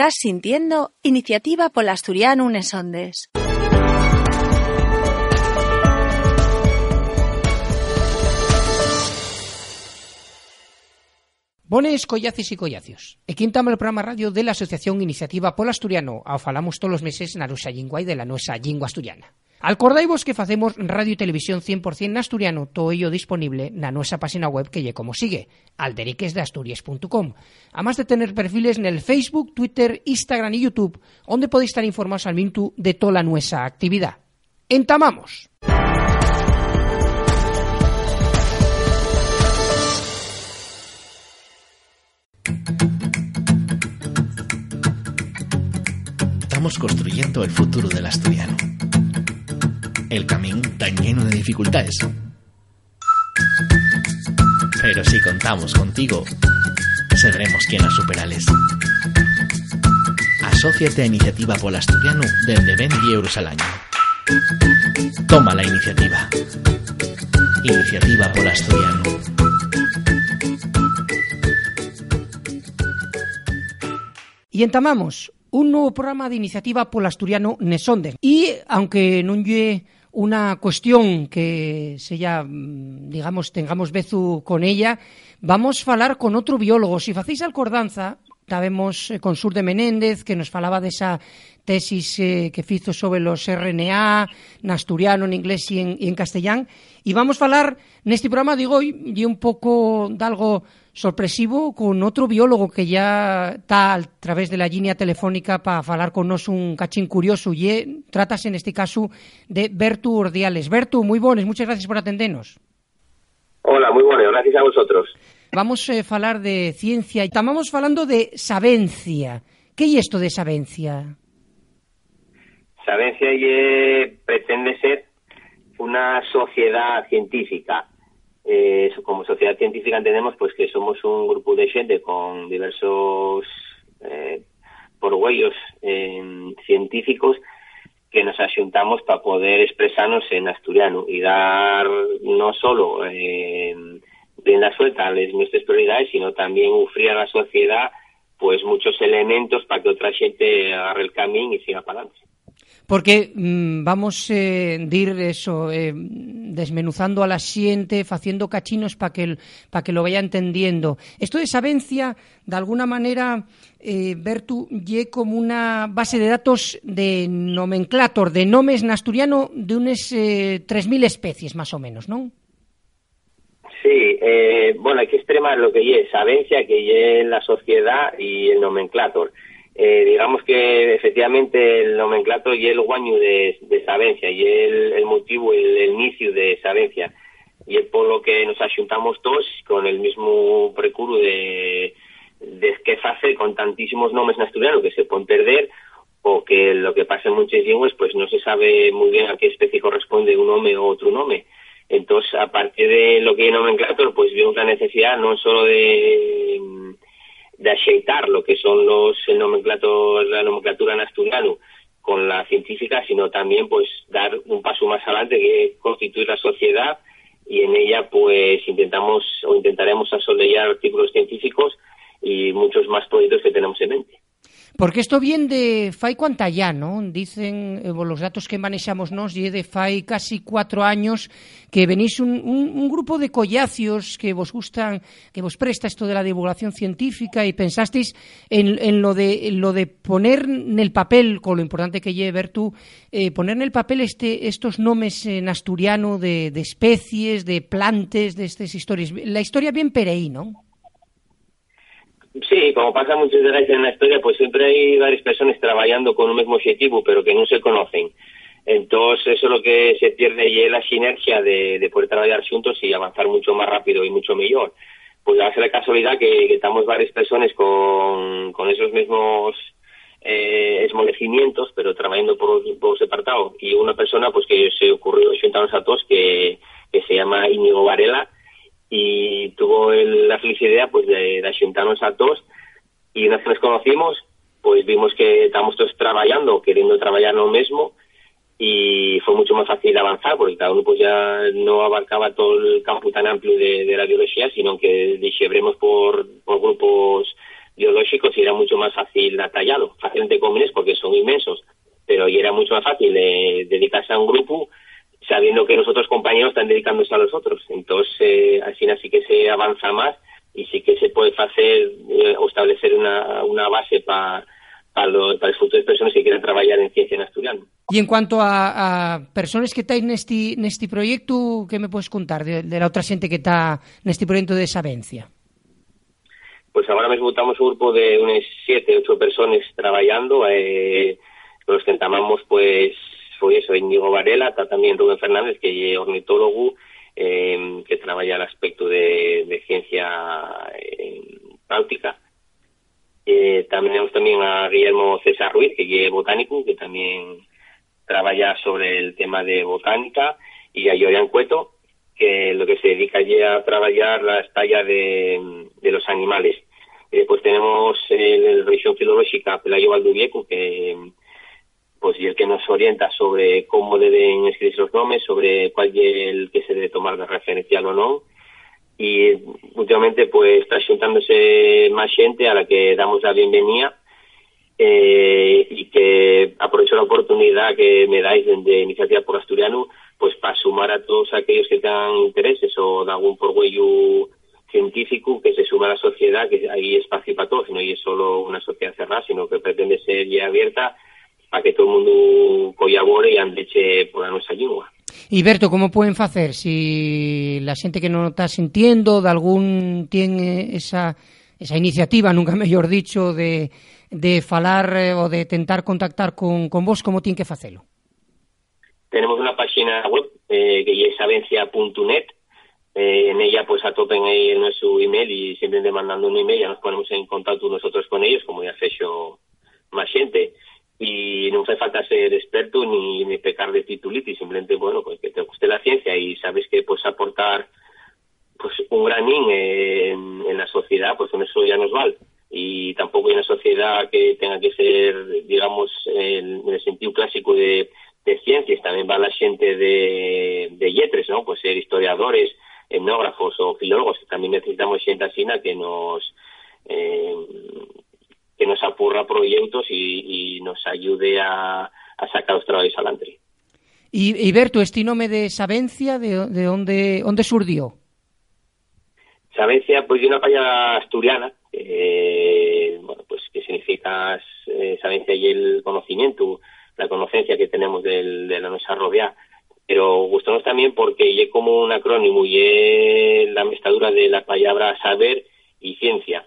Estás sintiendo Iniciativa Polasturiano Unes Ondes. Bones, collaces y collacios. Quintamos el programa radio de la Asociación Iniciativa Polasturiano. Ao falamos todos os meses na nosa lingua de la nosa lingua asturiana. Alcordaivos que facemos radio e televisión 100% asturiano, todo ello disponible na nosa página web que lle como sigue, alderiquesdeasturias.com. Además de tener perfiles nel Facebook, Twitter, Instagram e YouTube, onde podéis estar informados al minuto de toda nuestra actividad. Entamamos! Estamos construyendo el futuro del asturiano el camino tan lleno de dificultades. Pero si contamos contigo, sabremos quién las superales. Asociate a Iniciativa Pol Asturiano desde 20 euros al año. Toma la iniciativa. Iniciativa Pol Asturiano. Y entamamos un nuevo programa de iniciativa Pol Asturiano Nesonde. Y aunque non lle una cuestión que se ya, mm, digamos, tengamos bezu con ella, vamos a hablar con otro biólogo. Si facéis alcordanza, sabemos eh, con Sur de Menéndez, que nos falaba de esa tesis eh, que fizo sobre los RNA, en asturiano, en inglés y en, y en castellán. Y vamos a hablar neste programa, digo, y un pouco de algo sorpresivo con outro biólogo que ya está a través de la línea telefónica para falar con nos un cachín curioso e tratas en este caso de Bertu Ordiales. Bertu, moi bones, muchas gracias por atendernos. Hola, moi bones, gracias a vosotros. Vamos a eh, falar de ciencia e estamos falando de sabencia. Que é isto de sabencia? Sabencia lle pretende ser unha sociedade científica eh, como sociedad científica entendemos pues que somos un grupo de xente con diversos eh, porgüellos eh, científicos que nos axuntamos para poder expresarnos en asturiano y dar no solo eh, la suelta a nuestras prioridades, sino también ofrecer a la sociedad pues muchos elementos para que otra gente agarre el camino y siga para adelante. Porque mm, vamos eh, dir eso eh, desmenuzando a la xente, facendo cachinos para que para que lo vaya entendiendo. Esto de Sabencia, de alguna manera, eh, Bertu, lle como una base de datos de nomenclator, de nomes en asturiano de unes eh, 3.000 especies, más o menos, non? Sí, eh, bueno, hay que extremar lo que lle Sabencia, que lle la sociedad y el nomenclator. eh, digamos que efectivamente el nomenclato y el guaño de, de Sabencia y el, motivo, el, el inicio de Sabencia y es por lo que nos asuntamos todos con el mismo precuro de, de que hace con tantísimos nombres en asturiano que se pueden perder o que lo que pasa en muchas lenguas pues no se sabe muy bien a qué especie corresponde un nombre o otro nombre entonces a partir de lo que hay nomenclator pues vimos la necesidad no solo de de axeitar lo que son los el nomenclato, la nomenclatura en asturiano con la científica, sino también pues dar un paso más adelante que constituir la sociedad y en ella pues intentamos o intentaremos asolellar artículos científicos y muchos más proyectos que tenemos en mente. Porque isto bien de fai cuanta ya, non? Dicen eh, los datos que manexamos nos e de fai casi cuatro años que venís un, un, un grupo de collacios que vos gustan, que vos presta esto de la divulgación científica y pensasteis en, lo de en lo de poner en el papel, con lo importante que lleve ver tú, eh, poner en el papel este estos nomes en asturiano de, especies, de plantes, de estas historias. La historia bien pereí, ¿no? Sí, como pasa muchas veces en la historia, pues siempre hay varias personas trabajando con un mismo objetivo, pero que no se conocen. Entonces, eso es lo que se pierde y es la sinergia de, de poder trabajar juntos y avanzar mucho más rápido y mucho mejor. Pues a ser la casualidad que, estamos varias personas con, esos mismos eh, pero trabajando por, por separado. Y una persona pues que se ocurrió juntarnos a todos que, que se llama Íñigo Varela, y tuvo el, la feliz idea pues de, de a todos y una vez nos conocimos pues vimos que estábamos todos trabajando, queriendo trabajar lo mismo y fue mucho más fácil avanzar porque cada uno pues ya no abarcaba todo el campo tan amplio de, de la biología sino que disebremos por, grupos biológicos y era mucho más fácil tallado, fácil entre comillas porque son inmensos, pero y era mucho más fácil eh, dedicarse a un grupo sabiendo que los otros compañeros están dedicándose a los otros. Entonces, eh, así así que se avanza más y sí que se puede hacer eh, o establecer una, una base para para, el futuro de personas que quieran trabajar en ciencia en asturiano. Y en cuanto a, a personas que en en este proyecto, ¿qué me puedes contar de, la otra gente que está en este proyecto de Sabencia? Pues ahora mismo estamos un grupo de unas siete, ocho personas trabajando, eh, los que entamamos pues fue eso, Íñigo Varela, está también Rubén Fernández, que es ornitólogo, eh, que trabaja el aspecto de, ciencia eh, náutica. Eh, también tenemos también a Guillermo César Ruiz, que es botánico, que también trabaja sobre el tema de botánica, y a Yorian Cueto, que lo que se dedica ya a trabajar la estalla de, los animales. después tenemos en la revisión filológica Pelayo Valdubieco, que pues y el que nos orienta sobre cómo deben escribirse los nombres, sobre cuál es el que se debe tomar de referencial o no. Y últimamente pues está juntándose más gente a la que damos la bienvenida eh, y que aprovecho la oportunidad que me dais de Iniciativa por Asturiano pues para sumar a todos aquellos que tengan intereses o de algún porgüello científico que se suma a la sociedad, que hay espacio para todos, no es solo una sociedad cerrada, sino que pretende ser ya abierta para que todo el mundo colabore y andeche por la nuestra lengua. Y Berto, ¿cómo pueden hacer si la gente que no está sintiendo de algún tiene esa esa iniciativa, nunca mejor dicho, de, de falar eh, o de intentar contactar con, con vos, ¿cómo tienen que hacerlo? Tenemos una página web eh, que es avencia.net. Eh, en ella pues atopen ahí nuestro email y siempre mandando un email ya nos ponemos en contacto nosotros con ellos, como ya ha hecho más gente y no hace falta ser experto ni, ni pecar de titulitis, simplemente, bueno, pues que te guste la ciencia y sabes que puedes aportar pues un granín en, en la sociedad, pues con eso ya nos vale. Y tampoco hay una sociedad que tenga que ser, digamos, en, el sentido clásico de, de, ciencias, también va la gente de, de yetres, ¿no? Pues ser historiadores, etnógrafos o filólogos, también necesitamos gente así que nos... Eh, que nos apurra proyectos y, nos ayude a, a, sacar los trabajos adelante. Y, y Berto, este nombre de Sabencia, ¿de, de dónde, dónde surgió? Sabencia, pues de una paya asturiana, bueno, pues que significa eh, Sabencia y el conocimiento, la conocencia que tenemos del, de la nuestra rodea, pero gustamos también porque es como un acrónimo y es la mezcladura de la palabra saber y ciencia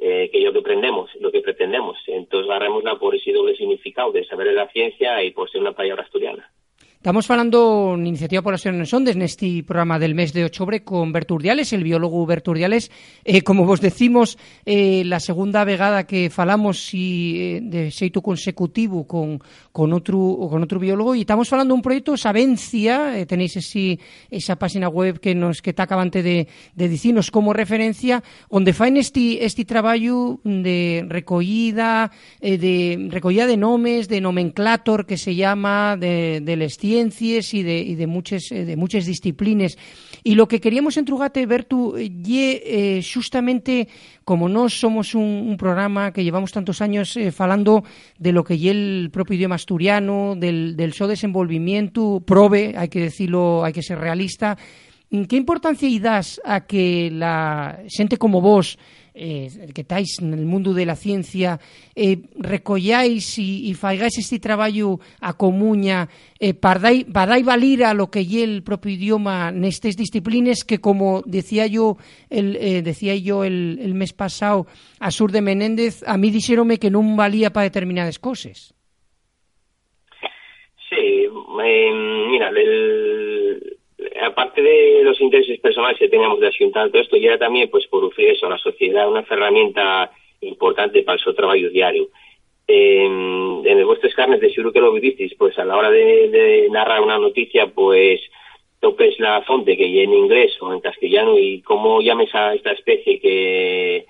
eh, que es lo que aprendemos, lo que pretendemos. Entonces agarrémosla por ese doble significado de saber de la ciencia y por ser una palabra asturiana. Estamos falando en Iniciativa por las Sondes este programa del mes de octubre con Berturdiales, el biólogo Berturdiales. Eh, como vos decimos, eh, la segunda vegada que falamos y, eh, de xeito consecutivo con, con outro con outro biólogo e estamos falando un proyecto Sabencia, eh, tenéis esi, esa página web que nos que está acabante de, de dicinos como referencia, onde faen este, este traballo de recollida, eh, de recollida de nomes, de nomenclator que se llama de, del estilo ciencias y de, y muchas eh, de muchas disciplinas. Y lo que queríamos en Trugate, Bertu, ye eh, justamente como no somos un, programa que llevamos tantos años eh, falando de lo que ye el propio idioma asturiano, del, del so desenvolvimiento, prove, hay que decirlo, hay que ser realista, ¿qué importancia das a que la gente como vos eh, que estáis en el mundo de la ciencia eh, recolláis e faigáis este traballo a comuña eh, para dai valir a lo que lle el propio idioma nestes disciplines que como decía yo el, eh, decía yo el, el mes pasado a Sur de Menéndez a mí dixérome que non valía para determinadas cosas Sí, eh, mira, el, aparte de los intereses personales que teníamos de asuntar todo esto, ya era también pues por ofrecer eso a la sociedad una herramienta importante para su trabajo diario. en el vuestros carnes de seguro que lo vivisteis, pues a la hora de, narrar una noticia, pues topes la fonte que ya en inglés o en castellano y cómo llames a esta especie que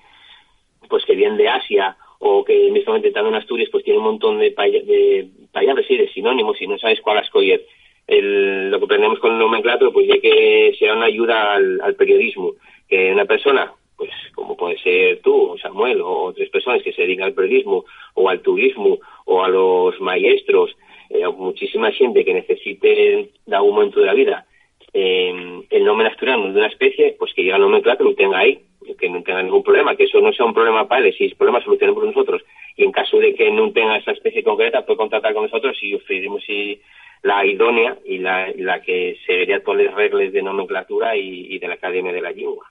pues que viene de Asia o que en este momento está en Asturias pues tiene un montón de, de palabras y de sinónimos y no sabes cuál escoger el, lo que aprendemos con el nomenclato, pues ya que sea una ayuda al, periodismo, que una persona pues como puede ser tú, Samuel, o otras personas que se dedican al periodismo, o al turismo, o a los maestros, eh, muchísima gente que necesite en algún momento de la vida eh, el nombre asturiano de una especie, pues que llega el nomenclato lo tenga ahí, que no tenga ningún problema, que eso no sea un problema para él, si es problema solucionemos nosotros. Y en caso de que no tenga esa especie concreta, puede contactar con nosotros y ofrecemos si la idónea y la, la que seguiría todas las reglas de nomenclatura y, de la Academia de la Lengua.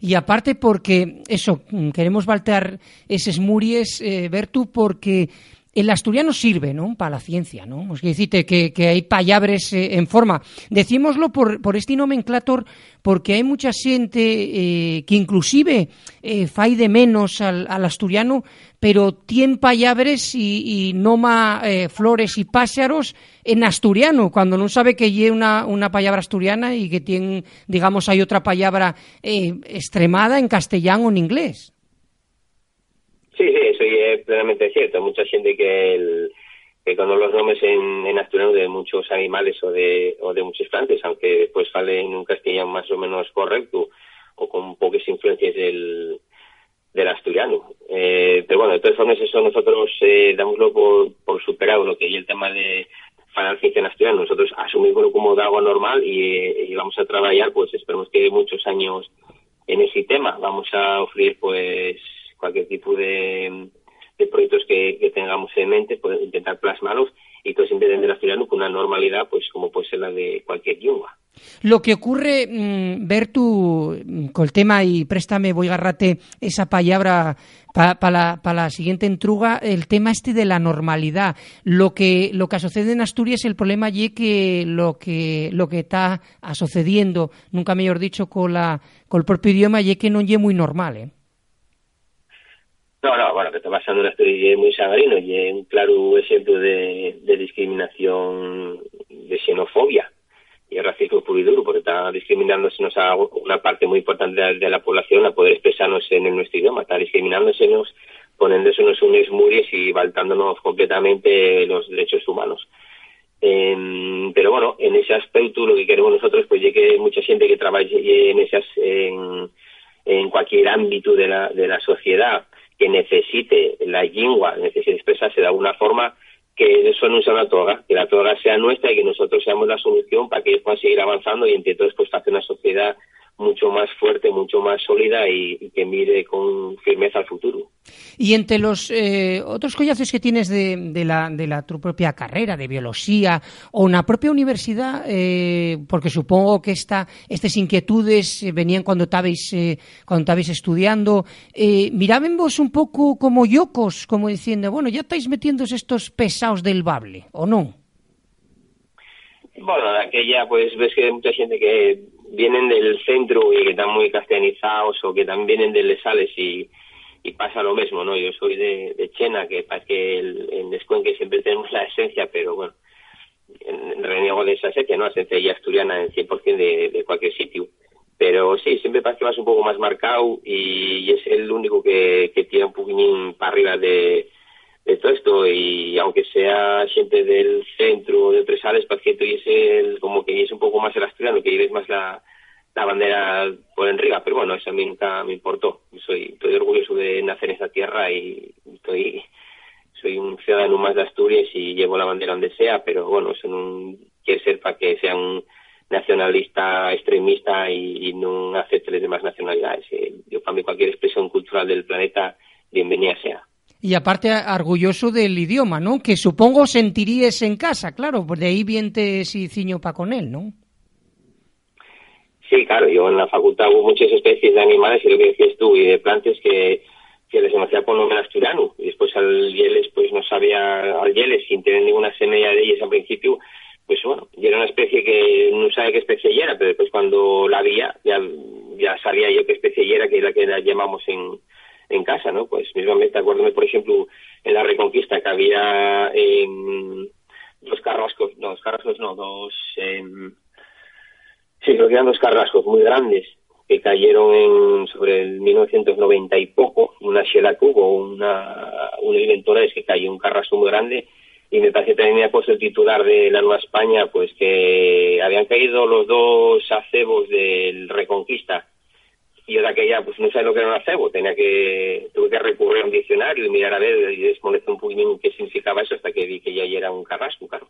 Y aparte porque, eso, queremos valtear esos muries, eh, Bertu, porque el asturiano sirve, ¿no?, para la ciencia, ¿no? Es decir, que, hay palabras eh, en forma. Decímoslo por, por este nomenclator porque hay mucha gente eh, que inclusive eh, fai de menos al, al asturiano, pero tiene palabras y, y noma eh, flores y pájaros en asturiano, cuando no sabe que hay una, una palabra asturiana y que tiene, digamos, hay otra palabra eh, extremada en castellano o en inglés. Sí, sí, eso es plenamente cierto. Mucha gente que, conoce los nombres en, asturiano de muchos animales o de, o de muchas plantas, aunque después sale en un castellano más o menos correcto o con pocas influencias del, del asturiano. Eh, pero bueno, de todas formas, eso nosotros eh, damoslo por, por superado, lo que es el tema de ciencia en asturiano. Nosotros asumimos como de agua normal y, y vamos a trabajar, pues esperemos que muchos años en ese tema. Vamos a ofrecer, pues, cualquier tipo de, de proyectos que, que, tengamos en mente, pues, intentar plasmarlos y todo siempre entender asturiano con una normalidad, pues como puede ser la de cualquier lengua. Lo que ocurre, mmm, ver tú mm, con el tema, y préstame, voy a agarrarte esa palabra para pa la, pa la siguiente entruga, el tema este de la normalidad. Lo que, lo que sucede en Asturias, el problema allí que lo que lo que está sucediendo, nunca mejor dicho, con, la, con el propio idioma, y que no es muy normal, ¿eh? No, no, bueno, que está pasando en Asturias es muy sagrino y es un claro ejemplo de, discriminación, de xenofobia. Y el racismo puro y duro, porque está discriminándose a una parte muy importante de, de, la población a poder expresarnos en, nuestro idioma, está discriminándosenos, poniéndosenos unos muries y baltándonos completamente los derechos humanos. Eh, pero bueno, en ese aspecto lo que queremos nosotros, pues ya que mucha gente que trabaje en esas, en, en cualquier ámbito de la, de la sociedad, que necesite la lengua, necesite expresarse de alguna forma, que eso no sea una toga, que la toga sea nuestra y que nosotros seamos la solución para que ellos puedan seguir avanzando y entre todos pues hacer una sociedad mucho más fuerte, mucho más sólida y, y que mire con firmeza al futuro. Y entre los eh, otros collaces que tienes de, de, la, de la tu propia carrera, de biología, o una propia universidad, eh, porque supongo que esta, estas inquietudes venían cuando estabais, eh, cuando estabais estudiando, eh, miraban vos un poco como yocos, como diciendo, bueno, ya estáis metiendo estos pesados del bable, ¿o no? Bueno, de aquella, pues ves que hay mucha gente que vienen del centro y que están muy castellanizados o que también vienen de Lesales y, y pasa lo mismo, ¿no? Yo soy de, de Chena, que parece que el, en Descuenque siempre tenemos la esencia, pero bueno, en, reniego de esa esencia, ¿no? Esencia ya asturiana en 100% de, de cualquier sitio. Pero sí, siempre parece que vas un poco más marcado y, y es el único que, que tira un poquitín para arriba de, de todo esto y aunque sea gente del centro de Presales, parece que es el, como que es un poco más el asturiano, que es más la, la bandera por enriba, pero bueno, eso a mí nunca me importó. Soy, estoy orgulloso de nacer en esa tierra y estoy, soy un ciudadano más de Asturias y llevo la bandera donde sea, pero bueno, eso no quiere ser para que sea un nacionalista extremista y, y no acepte las demás nacionalidades. Yo para mí cualquier expresión cultural del planeta, bienvenida sea. Y aparte orgulloso del idioma, ¿no? Que supongo sentirías en casa, claro, de ahí viente si ciño pa con él, ¿no? Sí, claro, yo en la facultad hubo muchas especies de animales y lo que decías tú, y de plantas que, que les conocía por nombre asturiano, y después al Yeles pues no sabía al Yeles sin tener ninguna semilla de ellas al principio, pues bueno, y era una especie que no sabía qué especie era, pero después cuando la había, ya, ya sabía yo qué especie era, que es la que la llamamos en, en casa, ¿no? Pues mismamente acuérdame, por ejemplo, en la Reconquista que había eh, dos carrascos, no, dos carrascos no, dos... Eh, sí, creo que eran dos carrascos muy grandes que cayeron en, sobre el 1990 y poco, una Sheila Cubo, una, inventora es que cayó un carrasco muy grande y me parece que ha puesto el titular de la Nueva España, pues que habían caído los dos acebos del Reconquista y yo de aquella pues no sabía lo que era un acebo, tenía que, tuve que recurrir a un diccionario y mirar a ver y desmolecer un poquito qué significaba eso hasta que vi que ya era un carrasco, claro.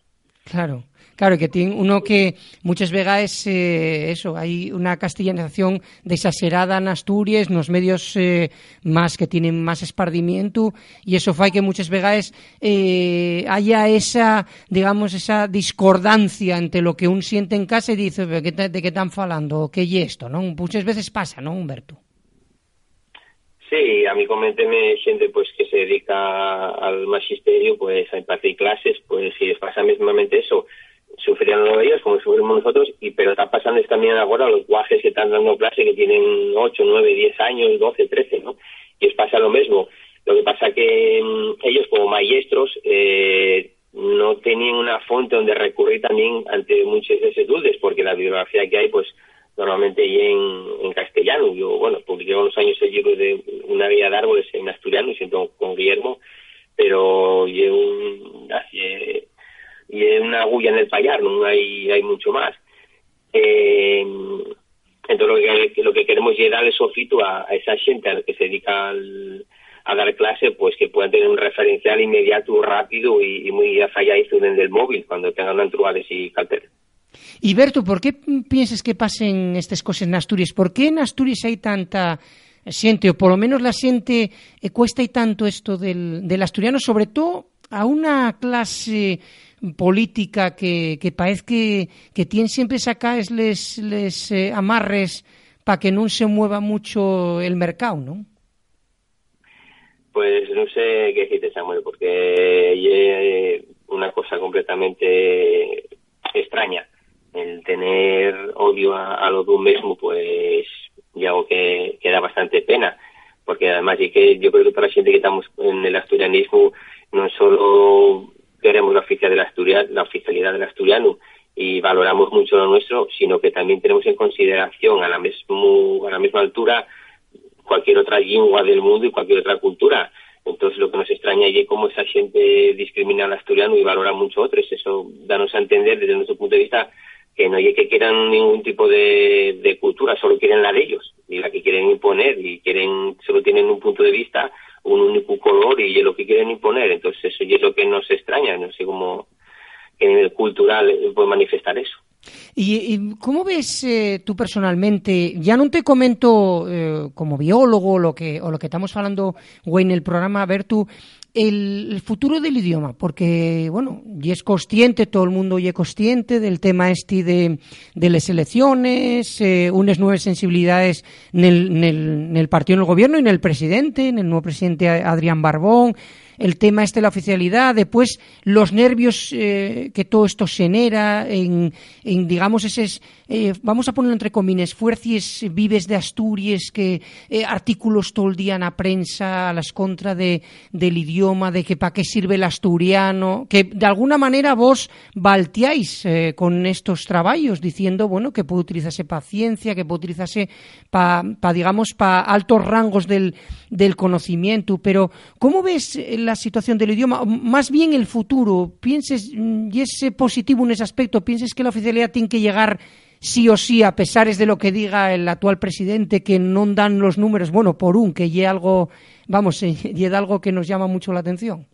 Claro, claro, que tiene uno que muchas veces eh, eso, hay una castellanización exagerada en Asturias, los medios eh, más que tienen más espardimiento y eso fue que muchas veces eh, haya esa, digamos, esa discordancia entre lo que un siente en casa y dice, ¿de qué están falando? ¿Qué y esto? ¿no? Muchas veces pasa, ¿no, Humberto? Sí, a mí coménteme gente pues que se dedica al magisterio, pues a impartir clases, pues si les pasa mismamente eso, sufrirán ellos como sufrimos nosotros, y pero está pasando también ahora los guajes que están dando clase que tienen 8, 9, 10 años, 12, 13, ¿no? Y les pasa lo mismo. Lo que pasa que mm, ellos como maestros eh, no tenían una fuente donde recurrir también ante muchas de dudas, porque la bibliografía que hay, pues normalmente y en, castellano. Yo, bueno, publiqué unos años el de una guía de árboles en asturiano, siento con Guillermo, pero y un, y una agulla en el payar, no hay, hay mucho más. Eh, entonces lo que, lo que queremos es darle sofito a, esa gente a la que se dedica a dar clase, pues que puedan tener un referencial inmediato, rápido y, muy afalladizo en el móvil cuando tengan entruales y carteles. Y Berto, ¿por qué piensas que pasen estas cosas en Asturias? ¿Por qué en Asturias hay tanta siente, o por lo menos la siente, eh, cuesta y tanto esto del, del, asturiano, sobre todo a una clase política que, que parece que, que siempre sacaes les, les eh, amarres para que no se mueva mucho el mercado, ¿no? Pues no sé qué decirte, Samuel, porque es una cosa completamente extraña el tener odio a, lo de un mismo, pues ya algo que, da bastante pena, porque además y que yo creo que para la gente que estamos en el asturianismo no solo queremos la oficialidad del la oficialidad del asturiano y valoramos mucho lo nuestro, sino que también tenemos en consideración a la mismo, a la misma altura cualquier otra lengua del mundo y cualquier otra cultura. Entonces lo que nos extraña es cómo esa gente discrimina al asturiano y valora mucho a otros. Eso danos a entender desde nuestro punto de vista que no hay que quieran ningún tipo de, cultura, solo quieren la de ellos, y la que quieren imponer, y quieren, solo tienen un punto de vista, un único color, y es lo que quieren imponer. Entonces, eso es lo que nos extraña, no sé cómo en nivel cultural puede manifestar eso. ¿Y, cómo ves eh, tú personalmente? Ya no te comento eh, como biólogo lo que, o lo que estamos hablando güey, en el programa, a ver tú, el, futuro del idioma, porque, bueno, y es consciente, todo el mundo y es consciente del tema este de, de las elecciones, eh, unas nuevas sensibilidades en el, en, el, en el partido, en el gobierno y en el presidente, en el nuevo presidente Adrián Barbón, el tema este de la oficialidad, después los nervios eh, que todo esto genera en, digamos, ese, eh, vamos a ponerlo entre comines, fuercies vives de Asturias, que eh, artículos todo el día en la prensa a las contra de, del idioma, de que para qué sirve el asturiano, que de alguna manera vos balteáis con estos trabajos diciendo, bueno, que puede utilizarse paciencia, que puede utilizarse para, pa, digamos, para altos rangos del, del conocimiento, pero ¿cómo ves la situación del idioma? Más bien el futuro, pienses, mm, y es positivo en ese aspecto, pienses que la oficialidad tiene que llegar sí o sí, a pesar de lo que diga el actual presidente, que no dan los números, bueno, por un, que llegue algo, vamos, y algo que nos llama mucho la atención.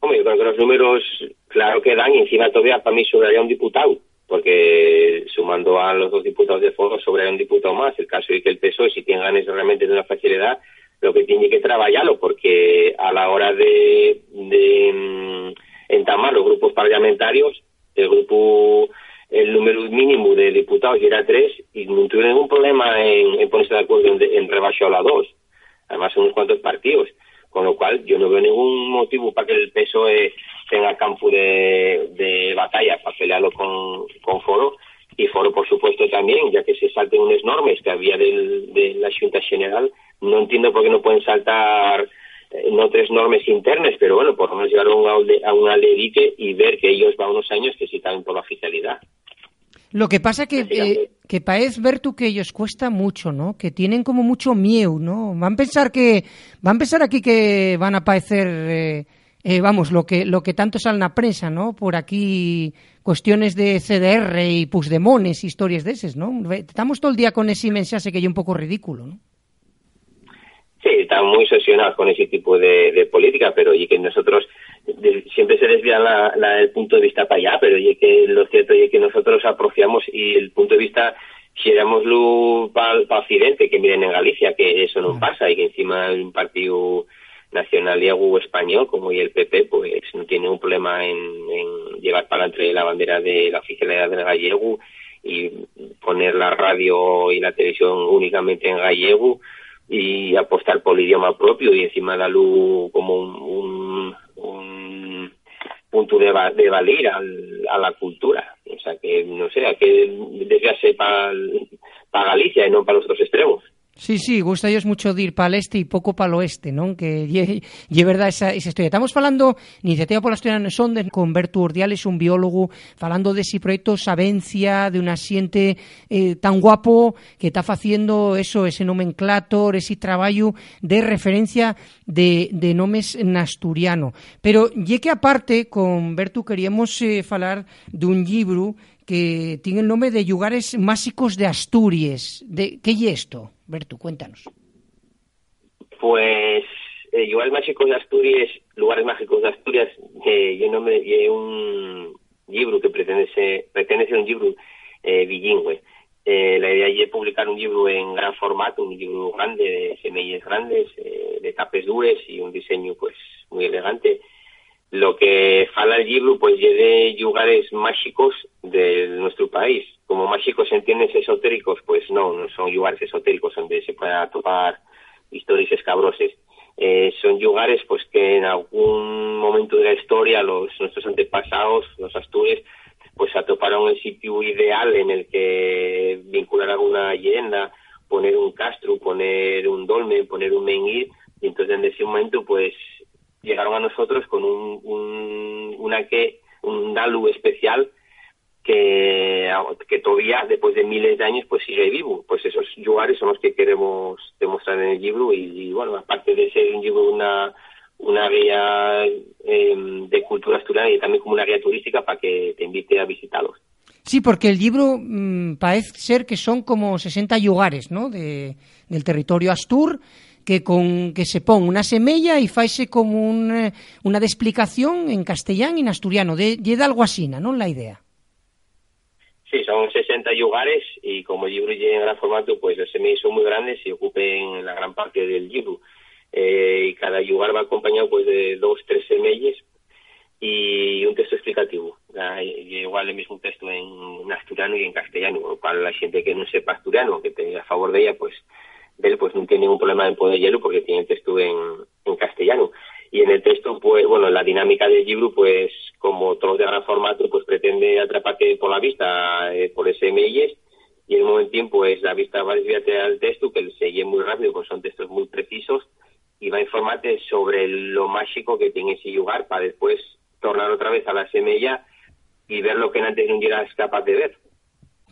Hombre, yo creo que los números, claro que dan, y encima todavía para mí sobraría un diputado, porque sumando a los dos diputados de fondo sobraría un diputado más. El caso es que el PSOE, si tiene ganas realmente de una facilidad, lo que tiene que trabajarlo, porque a la hora de, de mm, entamar los grupos parlamentarios, el grupo el número mínimo de diputados era tres y no tuvieron ningún problema en, ponerse de acuerdo en, en rebajar a dos. Además, son unos cuantos partidos. Con lo cual, yo no veo ningún motivo para que el PSOE tenga campo de, batalla para pelearlo con, con Foro. Y Foro, por supuesto, también, ya que se salten unas normas que había de la Junta General, no entiendo por qué no pueden saltar eh, no tres normas internas, pero bueno, por lo menos llegar a un, a una y ver que ellos van unos años que sí están por la oficialidad. Lo que pasa que, eh, que parece ver tú que ellos cuesta mucho, ¿no? Que tienen como mucho miedo, ¿no? Van a pensar que, van a pensar aquí que van a parecer, eh, eh, vamos, lo que, lo que tanto sale en la prensa, ¿no? Por aquí, cuestiones de CDR y pusdemones, historias de esas, ¿no? Estamos todo el día con ese mensaje que es un poco ridículo, ¿no? Sí, están muy obsesionados con ese tipo de, política, pero y que nosotros siempre se desvía la, el punto de vista para allá, pero y que lo cierto es que nosotros apreciamos y el punto de vista si éramos luz para pa Occidente, que miren en Galicia, que eso no pasa y que encima un partido nacional y español como y el PP, pues no tiene un problema en, llevar para entre la bandera de la oficialidad del gallego y poner la radio y la televisión únicamente en gallego y apostar por el idioma propio y encima la luz como un, un, punto de, de valer a la cultura. O sea que, no sé, que desviarse para Galicia y no para los otros extremos. Sí, sí, gusta ellos mucho de ir para el este y poco para el oeste, ¿no? Que lle, verdad esa, esa historia. Estamos falando, Iniciativa por la Historia Sonde, con Bertu Ordiales, un biólogo, falando de ese proyecto Sabencia, de un asiente eh, tan guapo que está haciendo eso, ese nomenclator, ese trabajo de referencia de, de nomes nasturiano. Pero, ye que aparte, con Bertu queríamos eh, de un libro que tiene el nombre de Lugares Mágicos de Asturias. De, ¿Qué es esto? Bertu, cuéntanos. Pues eh, Lugares Mágicos de Asturias, Lugares Mágicos de Asturias, eh, yo no me, eh, un libro que pertenece, pertenece a un libro eh, bilingüe. Eh, la idea es publicar un libro en gran formato, un libro grande, de semillas grandes, eh, de tapes dures y un diseño pues muy elegante lo que fala el libro pues de lugares mágicos de nuestro país. Como mágicos entiendes esotéricos, pues no, no son lugares esotéricos donde se pueda topar historias escabrosas. Eh, son lugares pues que en algún momento de la historia los nuestros antepasados, los astures, pues atoparon el sitio ideal en el que vincular alguna leyenda, poner un castro, poner un dolmen, poner un menguir, y entonces en ese momento pues llegaron a nosotros con un, un, una que, un Dalu especial que, que todavía después de miles de años pues sigue vivo. Pues esos lugares son los que queremos demostrar en el libro y, bueno, aparte de ser un libro una, una guía em, de cultura asturiana y también como una guía turística para que te invite a visitarlos. Sí, porque el libro mmm, parece ser que son como 60 lugares ¿no? de, del territorio astur que con que se pon unha semella e faise como un, eh, unha de explicación en castellán e en asturiano. De, de algo así, non la idea? Sí, son 60 lugares y como el libro llega en gran formato, pues los semillas son muy grandes y ocupen la gran parte del libro. Eh, y cada lugar va acompañado pues de dos, tres semillas y un texto explicativo. igual el mismo texto en, asturiano y en castellano, lo cual la gente que no sepa asturiano, que tenga a favor de ella, pues él pues no tiene ningún problema en poder hielo porque tiene el texto en, en castellano. Y en el texto, pues, bueno, la dinámica del libro, pues, como todos de gran formato, pues pretende atraparte por la vista, eh, por ese y en un momento pues la vista va a desviarte al texto, que se lee muy rápido, pues son textos muy precisos, y va a informarte sobre lo mágico que tiene ese lugar para después tornar otra vez a la semilla y ver lo que antes no eras capaz de ver.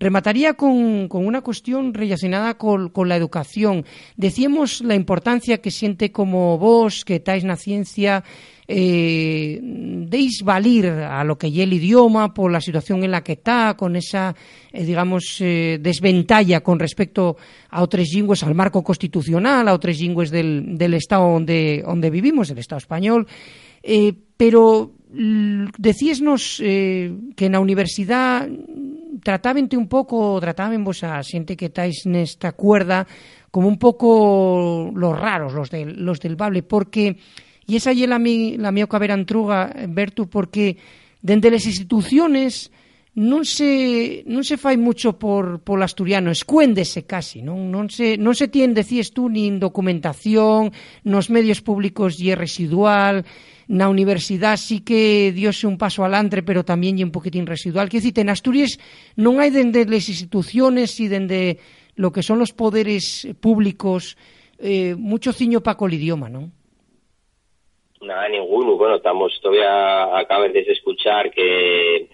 Remataría con, con una cuestión relacionada con, con, la educación. Decíamos la importancia que siente como vos, que estáis en la ciencia, eh, deis valir a lo que es el idioma por la situación en la que está, con esa, eh, digamos, eh, desventaja con respecto a otras lenguas, al marco constitucional, a otras lenguas del, del Estado donde, donde vivimos, el Estado español. Eh, pero decíesnos eh, que en la universidad tratábente un pouco, trataban vos a xente que estáis nesta cuerda como un pouco los raros, los del, los del Bable, porque, e esa é la mi, la mi caberantruga, Bertu, porque dende las instituciones non se non se fai mucho por por asturiano, escuéndese casi, non non se non se tiene decías tú nin documentación, nos medios públicos e residual, na universidade sí que diose un paso alantre, pero tamén é un poquitín residual. Quer dicir, en Asturias non hai dende as instituciones e dende lo que son los poderes públicos eh, mucho ciño para col idioma, non? Nada, ninguno. Bueno, estamos todavía acabas de escuchar que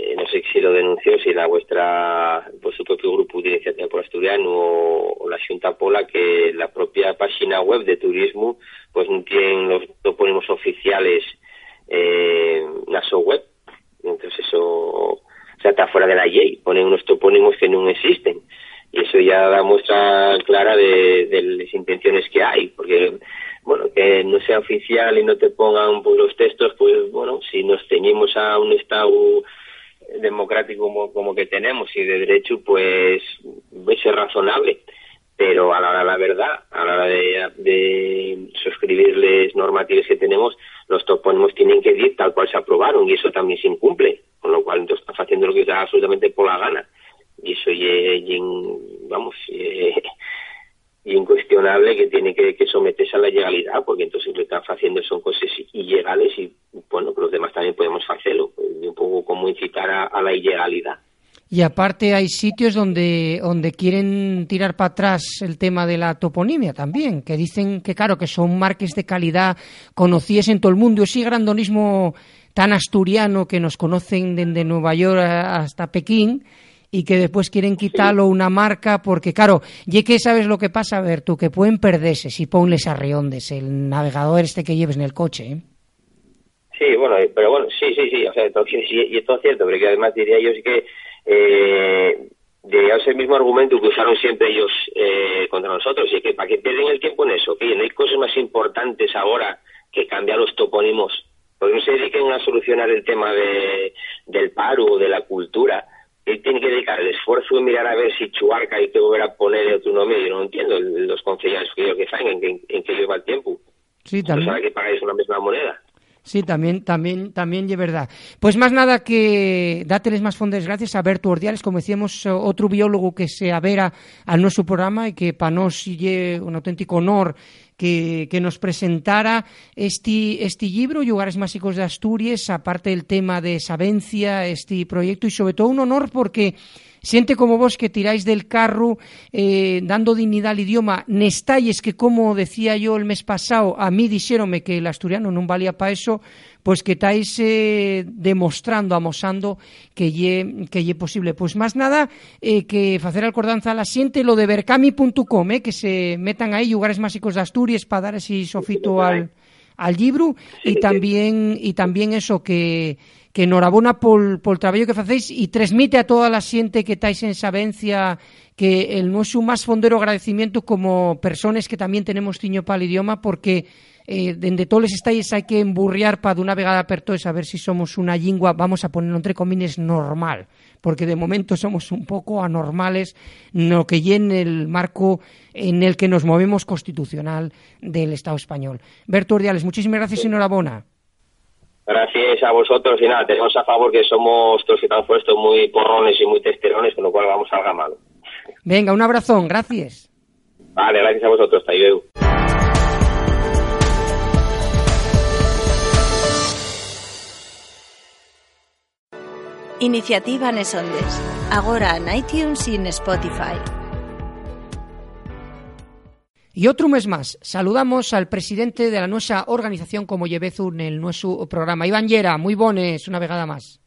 eh, no sé si lo denunció, si la vuestra, su propio grupo de iniciativa por asturiano o, la Junta Pola, que la propia página web de turismo, pues no tienen los topónimos oficiales eh, na su web, Entonces eso o sea, está fuera de la ley, ponen unos topónimos que no existen. Y eso ya da muestra clara de, de las intenciones que hay, porque bueno, que no sea oficial y no te pongan pues, los textos, pues bueno, si nos ceñimos a un Estado democrático como, que tenemos y de derecho, pues es razonable. Pero a la hora de la verdad, a la hora de, suscribirles normativas que tenemos, los topónimos tienen que ir tal cual se aprobaron y eso también se incumple, con lo cual entonces está haciendo lo que sea absolutamente por la gana. Y eso, y, vamos, incuestionable que tiene que, someterse a la legalidad, porque entonces lo que están haciendo son cosas ilegales y, bueno, los demás también podemos hacerlo, un poco como incitar a, la ilegalidad. Y aparte hay sitios donde, donde quieren tirar para atrás el tema de la toponimia también, que dicen que claro, que son marques de calidad conocidas en todo el mundo. Ese grandonismo tan asturiano que nos conocen desde Nueva York hasta Pekín, y que después quieren quitarlo una marca porque, claro, y que sabes lo que pasa, a ver, tú, que pueden perderse si ponles a riondes el navegador este que lleves en el coche, ¿eh? Sí, bueno, pero bueno, sí, sí, sí, o sea, todo, y esto es cierto, pero que además diría yo sí que eh, de ese mismo argumento que usaron siempre ellos eh, contra nosotros, y que para que pierden el tiempo en eso, que no hay cosas más importantes ahora que cambiar los topónimos, porque no se dediquen a solucionar el tema de, del paro o de la cultura, él tiene que dedicar el esfuerzo de mirar a ver si Chuarca hay que volver a poner otro nombre. Yo no entiendo los concejales que, que saben en, en, qué lleva el tiempo. Sí, también. que pagáis una misma moneda. Sí, también, también, también es verdad. Pues más nada que dáteles más fondes gracias a Berto Ordiales, como decíamos, otro biólogo que se avera al nuestro programa y que para nos un auténtico honor que, que nos presentara este, este libro, Lugares Mágicos de Asturias, aparte del tema de Sabencia, este proyecto, y sobre todo un honor porque Siente como vos que tiráis del carro eh, dando dignidad al idioma, nestalles que, como decía yo el mes pasado, a mí dixéronme que el asturiano non valía para eso, pois que estáis eh, demostrando, amosando que lle, que lle posible. Pois máis nada eh, que facer alcordanza a la xente lo de bercami.com, eh, que se metan aí lugares máxicos de Asturias para dar ese sofito al, al libro e tamén e tamén eso que que enhorabona pol, pol traballo que facéis e transmite a toda a xente que estáis en Sabencia que el noso máis fondero agradecimiento como personas que tamén tenemos tiño para el idioma porque eh, dende os estáis hai que emburriar para dunha vegada per todas a ver si somos unha lingua, vamos a ponerlo entre comines, normal porque de momento somos un pouco anormales no que lle en el marco en el que nos movemos constitucional del Estado español. Berto Ordiales, muchísimas gracias y enhorabona. Gracias a vosotros y nada, tenemos a favor que somos todos que están puestos muy porrones y muy testerones, con lo cual vamos al malo. Venga, un abrazón, gracias. Vale, gracias a vosotros, hasta luego. Iniciativa Nesondes. Agora en iTunes y en Spotify. Y otro mes más, saludamos al presidente de la nuestra organización como Llevezu en el nuestro programa. Iván Llera, muy bones, una vegada más.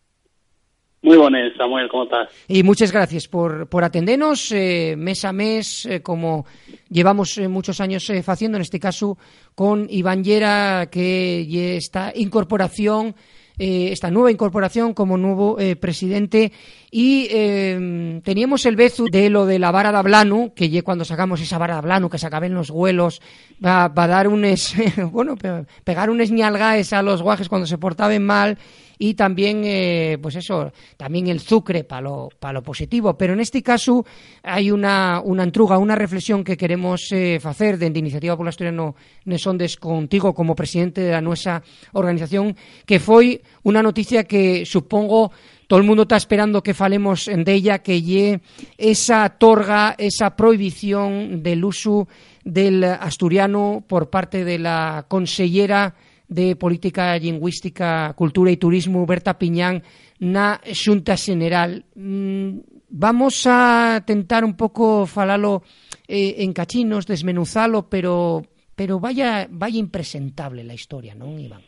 Muy bones, Samuel, ¿cómo estás? Y muchas gracias por, por atendernos eh, mes a mes, eh, como llevamos eh, muchos años haciendo, en este caso con Iván Llera, que esta incorporación eh, esta nueva incorporación como nuevo eh, presidente. Y eh, teníamos el bezu de lo de la vara de Blanu, que ya cuando sacamos esa vara de Blanu, que se acaben los vuelos, va, va a dar un bueno, pegar un ñalgaes a los guajes cuando se portaban mal y también, eh, pues eso, también el sucre para lo, para lo positivo. Pero en este caso hay una, una una reflexión que queremos eh, hacer de Iniciativa por la Asturiano Nesondes contigo como presidente de la nuestra organización, que fue una noticia que supongo todo el mundo está esperando que falemos de ella, que lle esa torga, esa prohibición del uso del asturiano por parte de la consellera de Política Lingüística, Cultura e Turismo, Berta Piñán, na Xunta Xeneral. Mm, vamos a tentar un pouco falalo eh, en cachinos, desmenuzalo, pero pero vaya vaya impresentable la historia, non, Iván?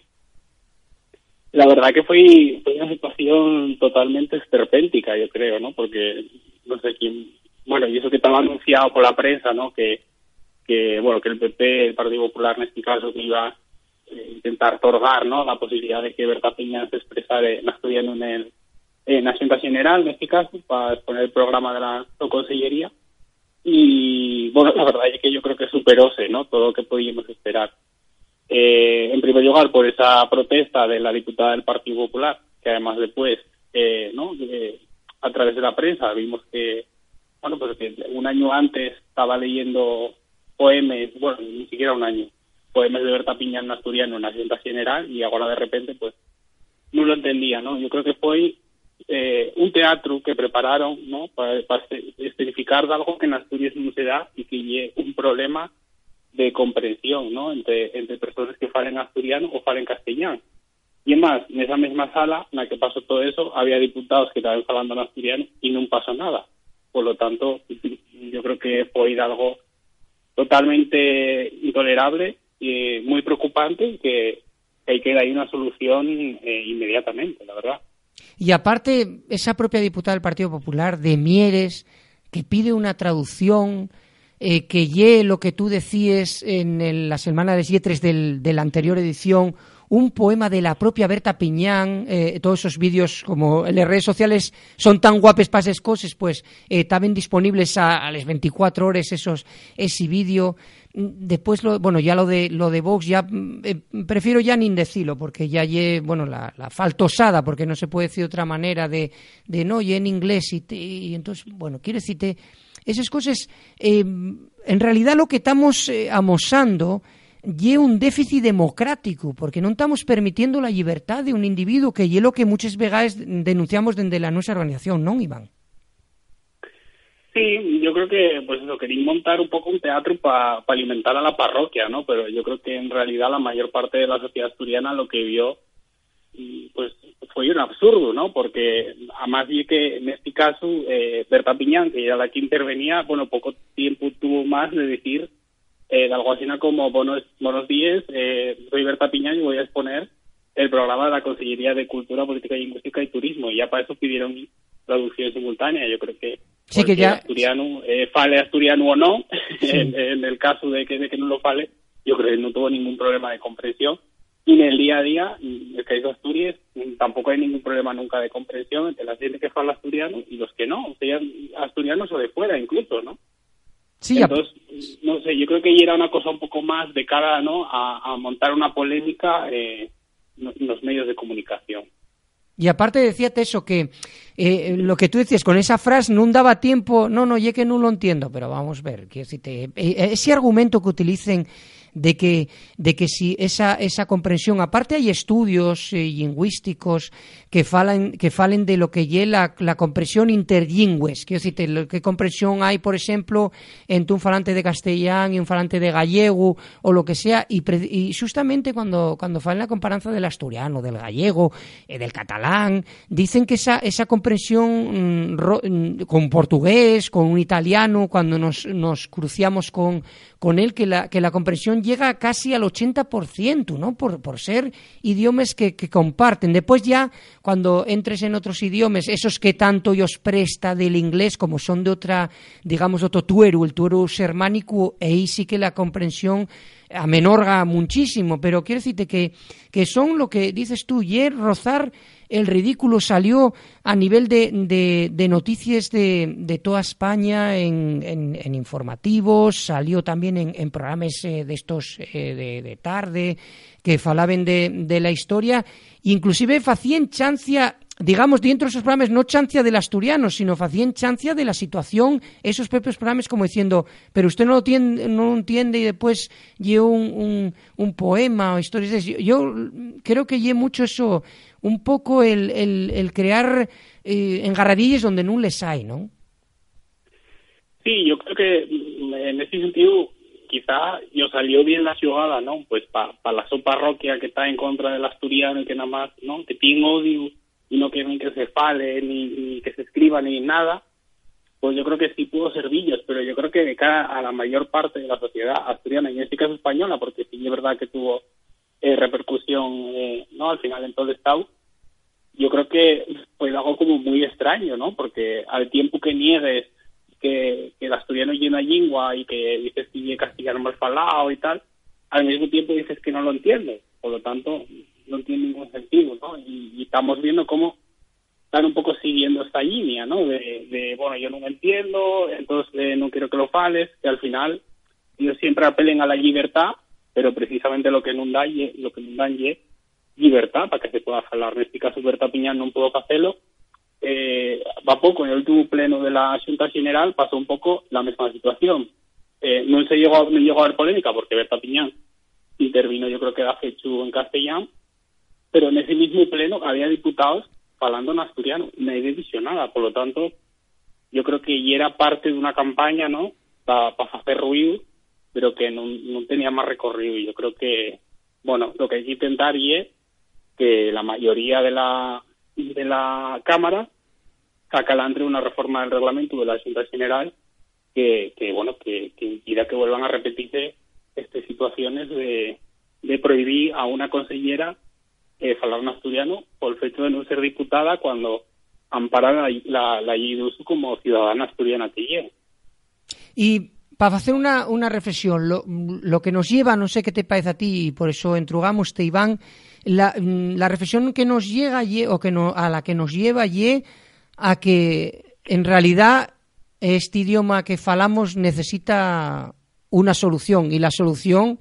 La verdad que foi, foi unha situación totalmente esperpéntica, yo creo, ¿no? Porque no sé quién, bueno, y eso que estaba anunciado por la prensa, ¿no? Que que bueno, que el PP, el Partido Popular en este caso que iba eh, intentar otorgar ¿no? la posibilidad de que Berta Piña se expresara en asturiano en, el, en la Junta General, en este caso, para exponer el programa de la Consellería. Y bueno, la verdad es que yo creo que superóse ¿no? todo lo que podíamos esperar. Eh, en primer lugar, por esa protesta de la diputada del Partido Popular, que además después, eh, ¿no? a través de la prensa vimos que, bueno, pues que un año antes estaba leyendo poemas, bueno, ni siquiera un año, poemas de Berta Piña en asturiano en la Junta General y ahora de repente, pues, no lo entendía, ¿no? Yo creo que fue eh, un teatro que prepararon, ¿no? Para, para especificar algo que en Asturias no se da y que es un problema de comprensión, ¿no? Entre, entre personas que falen asturiano o falen castellano. Y más, en esa misma sala en la que pasó todo eso, había diputados que estaban hablando en asturiano y no pasó nada. Por lo tanto, yo creo que fue algo totalmente intolerable y muy preocupante y que hay que dar una solución eh, inmediatamente, la verdad. Y aparte, esa propia diputada del Partido Popular de Mieres, que pide una traducción eh, que lle lo que tú decías en la Semana de Yetres de la anterior edición, un poema de la propia Berta Piñán, eh, todos esos vídeos como en las redes sociales son tan guapes para esas cosas, pues eh, también disponibles a, las 24 horas esos ese vídeo. Después, lo, bueno, ya lo de lo de Vox, ya eh, prefiero ya ni decirlo, porque ya bueno, la, la, faltosada, porque no se puede decir de otra manera, de, de no, y en inglés, y, y entonces, bueno, quiero decirte, esas cosas, en realidad lo que estamos amosando lle un déficit democrático, porque non estamos permitiendo la libertad de un individuo que lle lo que muchas veces denunciamos dende la nuestra organización, non, Iván? Sí, yo creo que pues eso, quería montar un poco un teatro para pa alimentar a la parroquia, ¿no? Pero yo creo que en realidad la mayor parte de la sociedad asturiana lo que vio pues fue un absurdo, ¿no? Porque además vi que en este caso eh, Berta Piñán, que era la que intervenía, bueno, poco tiempo tuvo más de decir eh, de algo así como buenos, buenos días, eh, soy Berta Piña y voy a exponer el programa de la Consellería de Cultura, Política Lingüística y Turismo. Y ya para eso pidieron traducción simultánea. Yo creo que sí que ya asturiano, eh, fale asturiano o no, en, el caso de que, de que no lo fale, yo creo que no tuvo ningún problema de comprensión. Y en el día a día, en el caso de Asturias, tampoco hay ningún problema nunca de comprensión entre la gente que fala asturiano y los que no, o sea, asturianos o de fuera incluso, ¿no? Sí, Entonces, no sé, yo creo que ya era una cosa un poco más de cara ¿no? a, montar una polémica eh, en los medios de comunicación. Y aparte decíate eso, que eh, lo que tú decías con esa frase no daba tiempo, no, no, ya que no lo entiendo, pero vamos a ver, que si te, eh, ese argumento que utilicen de que, de que si esa, esa comprensión, aparte hay estudios eh, lingüísticos que falan, que falen de lo que es la, comprensión interlingües, quiero decir, qué comprensión hay, por ejemplo, entre un falante de castellán y un falante de gallego o lo que sea, y, y justamente cuando, cuando falan la comparanza del asturiano, del gallego, eh, del catalán, dicen que esa, esa comprensión mm, mm, con portugués, con un italiano, cuando nos, nos cruciamos con, con él, que la, que la comprensión llega casi al 80%, ¿no? Por, por ser idiomas que, que, comparten. Después ya, cuando entres en otros idiomas, esos que tanto os presta del inglés, como son de otra, digamos, otro tuero, el tuero germánico, ahí sí que la comprensión amenorga muchísimo, pero quiero decirte que, que son lo que dices tú, y rozar el ridículo salió a nivel de, de, noticias de, de, toda España en, en, informativos, salió también en, programas eh, de estos eh, de, tarde que falaban de, la historia, inclusive facían chancia digamos, dentro de esos programas, no chancia del asturiano, sino facían chancia de la situación, esos propios programas como diciendo, pero usted no lo, entiende, no lo entiende y después lleva un, un, poema o historias de eso. Yo creo que lleva mucho eso, un poco el, el, crear eh, engarradillas donde no les hay, ¿no? Sí, yo creo que en ese sentido quizá yo salió bien la jugada, ¿no? Pues para pa la parroquia que está en contra del asturiano y que nada más, ¿no? Que tiene odio y no quieren que se fale ni, que se escriba ni nada, pues yo creo que sí pudo servillos, pero yo creo que de cara a la mayor parte de la sociedad asturiana, y en este caso española, porque sí es verdad que tuvo eh, repercusión eh, no al final en todo el estado, yo creo que fue algo como muy extraño, ¿no? Porque al tiempo que niegues que, que el asturiano llena lengua y que dices que castellano mal falado y tal, al mismo tiempo dices que no lo entiendes. por lo tanto no tiene ningún sentido, ¿no? Y, estamos viendo cómo están un poco siguiendo esta línea, ¿no? De, bueno, yo no me entiendo, entonces no quiero que lo fales, que al final ellos siempre apelen a la libertad, pero precisamente lo que no dan, lo que dan libertad para que se pueda hablar. En este caso, Berta Piñán no puedo hacerlo, eh, va en el último pleno de la Junta General pasó un poco la misma situación. Eh, no se llegó, no llegó a haber polémica porque Berta Piñán intervino, yo creo que era fechu en castellano, pero en ese mismo pleno había diputados hablando en asturiano, nadie dicho nada, por lo tanto, yo creo que ya era parte de una campaña, ¿no?, para hacer ruido, pero que no, no tenía más recorrido, y yo creo que, bueno, lo que hay que intentar es que la mayoría de la de la Cámara entre una reforma del reglamento de la Junta General que, que bueno que, que, impida que vuelvan a repetirse estas situaciones de, de prohibir a una consellera eh, hablar en asturiano por el hecho de no ser diputada cuando ampara la, la, la como ciudadana asturiana que lleva. Y para hacer una, una reflexión, lo, lo, que nos lleva, no sé qué te parece a ti, y por eso entrugamos, te Iván, la, la reflexión que nos llega o que no, a la que nos lleva y a que en realidad este idioma que falamos necesita una solución y la solución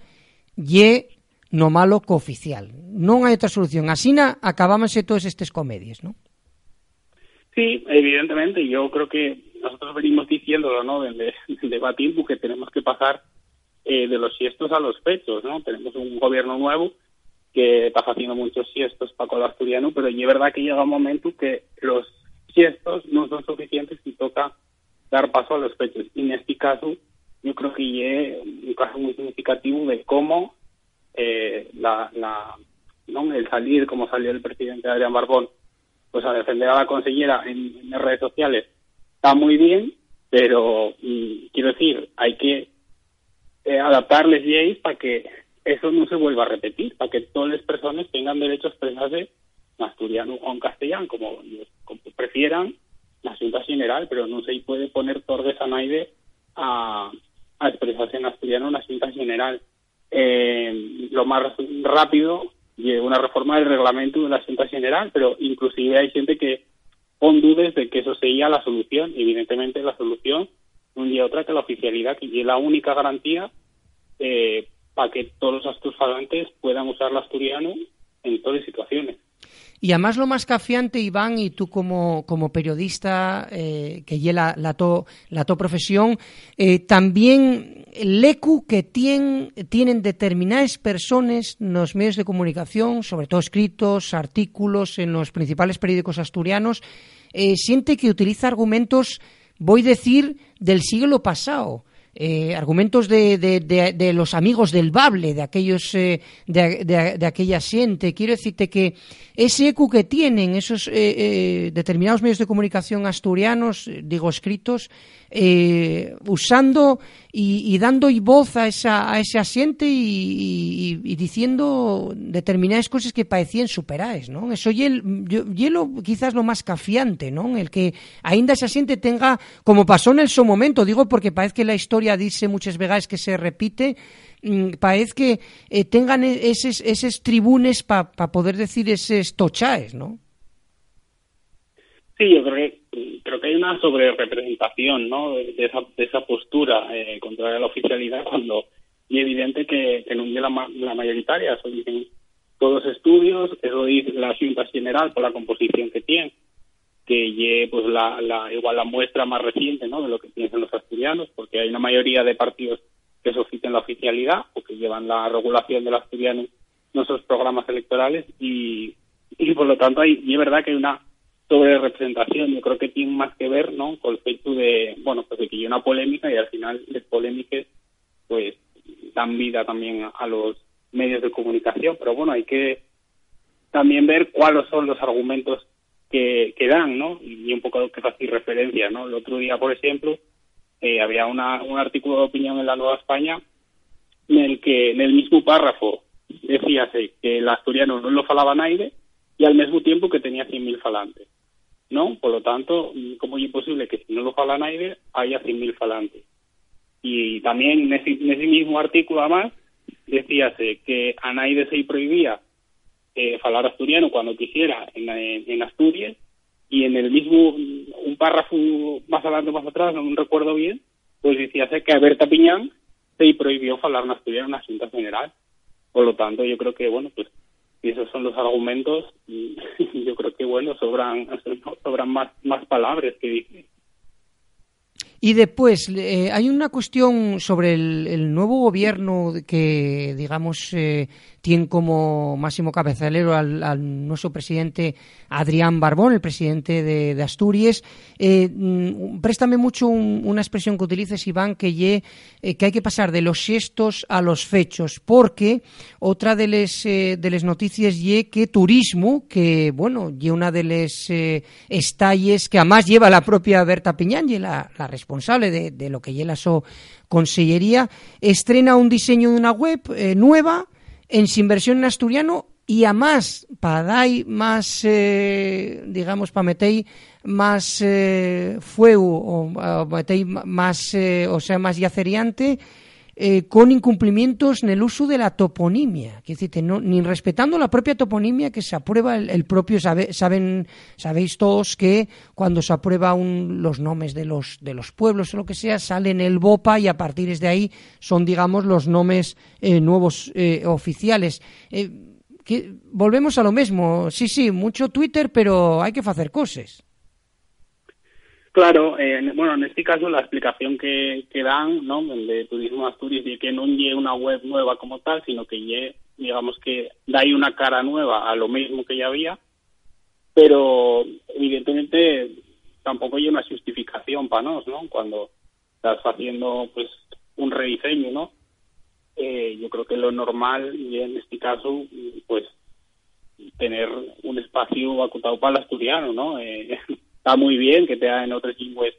y no malo cooficial. No hay otra solución. Así acabamos todas estas comedias, ¿no? Sí, evidentemente. Yo creo que nosotros venimos diciéndolo, ¿no? Desde el debate que tenemos que pasar eh, de los siestos a los pechos, ¿no? Tenemos un gobierno nuevo que está haciendo muchos siestos para el asturiano, pero es verdad que llega un momento que los siestos no son suficientes y toca dar paso a los pechos. Y en este caso, yo creo que es un caso muy significativo de cómo eh, la, la el salir, como salió el presidente Adrián Barbón, pues a defender a la consellera en, las redes sociales, está muy bien, pero mm, quiero decir, hay que eh, adaptarles leyes para que eso no se vuelva a repetir, para que todas las personas tengan derecho a expresarse en asturiano o en castellano, como, prefieran la Junta General, pero no se puede poner torres a nadie a, a expresarse en asturiano en la Junta General. Eh, lo más rápido una reforma del reglamento de la Junta General, pero inclusive hay gente que pon dudas de que eso sería la solución. Evidentemente la solución un día otra que la oficialidad, que es la única garantía eh, para que todos los asturianos puedan usar el asturiano en todas las situaciones. Y además lo más cafiante, Iván, y tú como, como periodista eh, que lleva la, to, la profesión, eh, también el ECU que tienen, tienen determinadas personas en los medios de comunicación, sobre todo escritos, artículos en los principales periódicos asturianos, eh, siente que utiliza argumentos, voy a decir, del siglo pasado eh, argumentos de, de, de, los amigos del Bable, de aquellos eh, de, aquella gente. Quiero decirte que ese eco que tienen esos eh, determinados medios de comunicación asturianos, digo escritos, usando y, dando voz a, esa, a ese asiente y, diciendo determinadas cosas que parecían superaes, ¿no? Eso y lo, quizás lo más cafiante, ¿no? El que ainda ese asiente tenga, como pasó en el su momento, digo porque parece que la historia dice muchas veces que se repite, mm, parece que eh, tengan e-, esos, tribunes para poder decir esos tochaes, ¿no? Sí, yo creo que, creo que hay una sobrerepresentación ¿no? de, esa, de esa postura eh, contra la oficialidad cuando es evidente que, que es la, la mayoritaria, todos los estudios, eso dice la Junta General por la composición que tiene, que pues la, la, igual la muestra más reciente ¿no? de lo que piensan los asturianos, porque hay una mayoría de partidos que soliciten la oficialidad o que llevan la regulación del asturiano en nuestros programas electorales y, y por lo tanto hay, y es verdad que hay una sobre representación. Yo creo que tiene más que ver, ¿no? Con el hecho de, bueno, pues de que hay una polémica y al final las polémicas, pues, dan vida también a los medios de comunicación. Pero bueno, hay que también ver cuáles son los argumentos que, que dan, ¿no? Y un poco que hacer referencia, ¿no? El otro día, por ejemplo, eh, había una, un artículo de opinión en la Nueva España en el que en el mismo párrafo decía que el asturiano no lo falaba nadie y al mismo tiempo que tenía 100.000 falantes. ¿No? Por lo tanto, ¿cómo es posible que si no lo fala nadie haya 100.000 falantes? Y también en ese, mismo artículo, además, decíase que a nadie se prohibía eh, falar asturiano cuando quisiera en, en, Asturias y en el mismo, un párrafo más adelante, más atrás, no me recuerdo bien, pues decíase que a Berta Piñán se prohibió falar en asturiano en la Junta General. Por lo tanto, yo creo que, bueno, pues esos son los argumentos, y yo creo que, bueno, sobran, sobran más, más palabras que, y después, eh, hay una cuestión sobre el, nuevo gobierno que, digamos, eh, tiene como máximo cabezalero al, nuestro presidente Adrián Barbón, el presidente de, Asturias. Eh, mm, préstame mucho una expresión que utilices, Iván, que, ye, que hay que pasar de los gestos a los fechos, porque otra de las de noticias ye que turismo, que, bueno, ye una de las estalles que además lleva la propia Berta Piñán, la, la responsable de, lo que lleva su consellería, estrena un diseño de una web eh, nueva en sin versión en asturiano y además para dar más, eh, digamos, para meter más eh, fuego o, meter más, o sea, más yaceriante, eh, con incumplimientos en el uso de la toponimia, que decir, no, ni respetando la propia toponimia que se aprueba el, propio, saben, sabéis todos que cuando se aprueba los nombres de los, de los pueblos o lo que sea, sale en el BOPA y a partir de ahí son, digamos, los nombres eh, nuevos eh, oficiales. Que, volvemos a lo mismo, sí, sí, mucho Twitter, pero hay que hacer cosas. Claro, eh, bueno, en este caso la explicación que, que dan, ¿no? El de Turismo Asturias, de que no lleve una web nueva como tal, sino que lleve, digamos que da ahí una cara nueva a lo mismo que ya había, pero evidentemente tampoco hay una justificación para nos, ¿no? Cuando estás haciendo, pues, un rediseño, ¿no? Eh, yo creo que lo normal, y en este caso, pues, tener un espacio acotado para el asturiano, ¿no? Eh, está muy bien que te en otras lenguas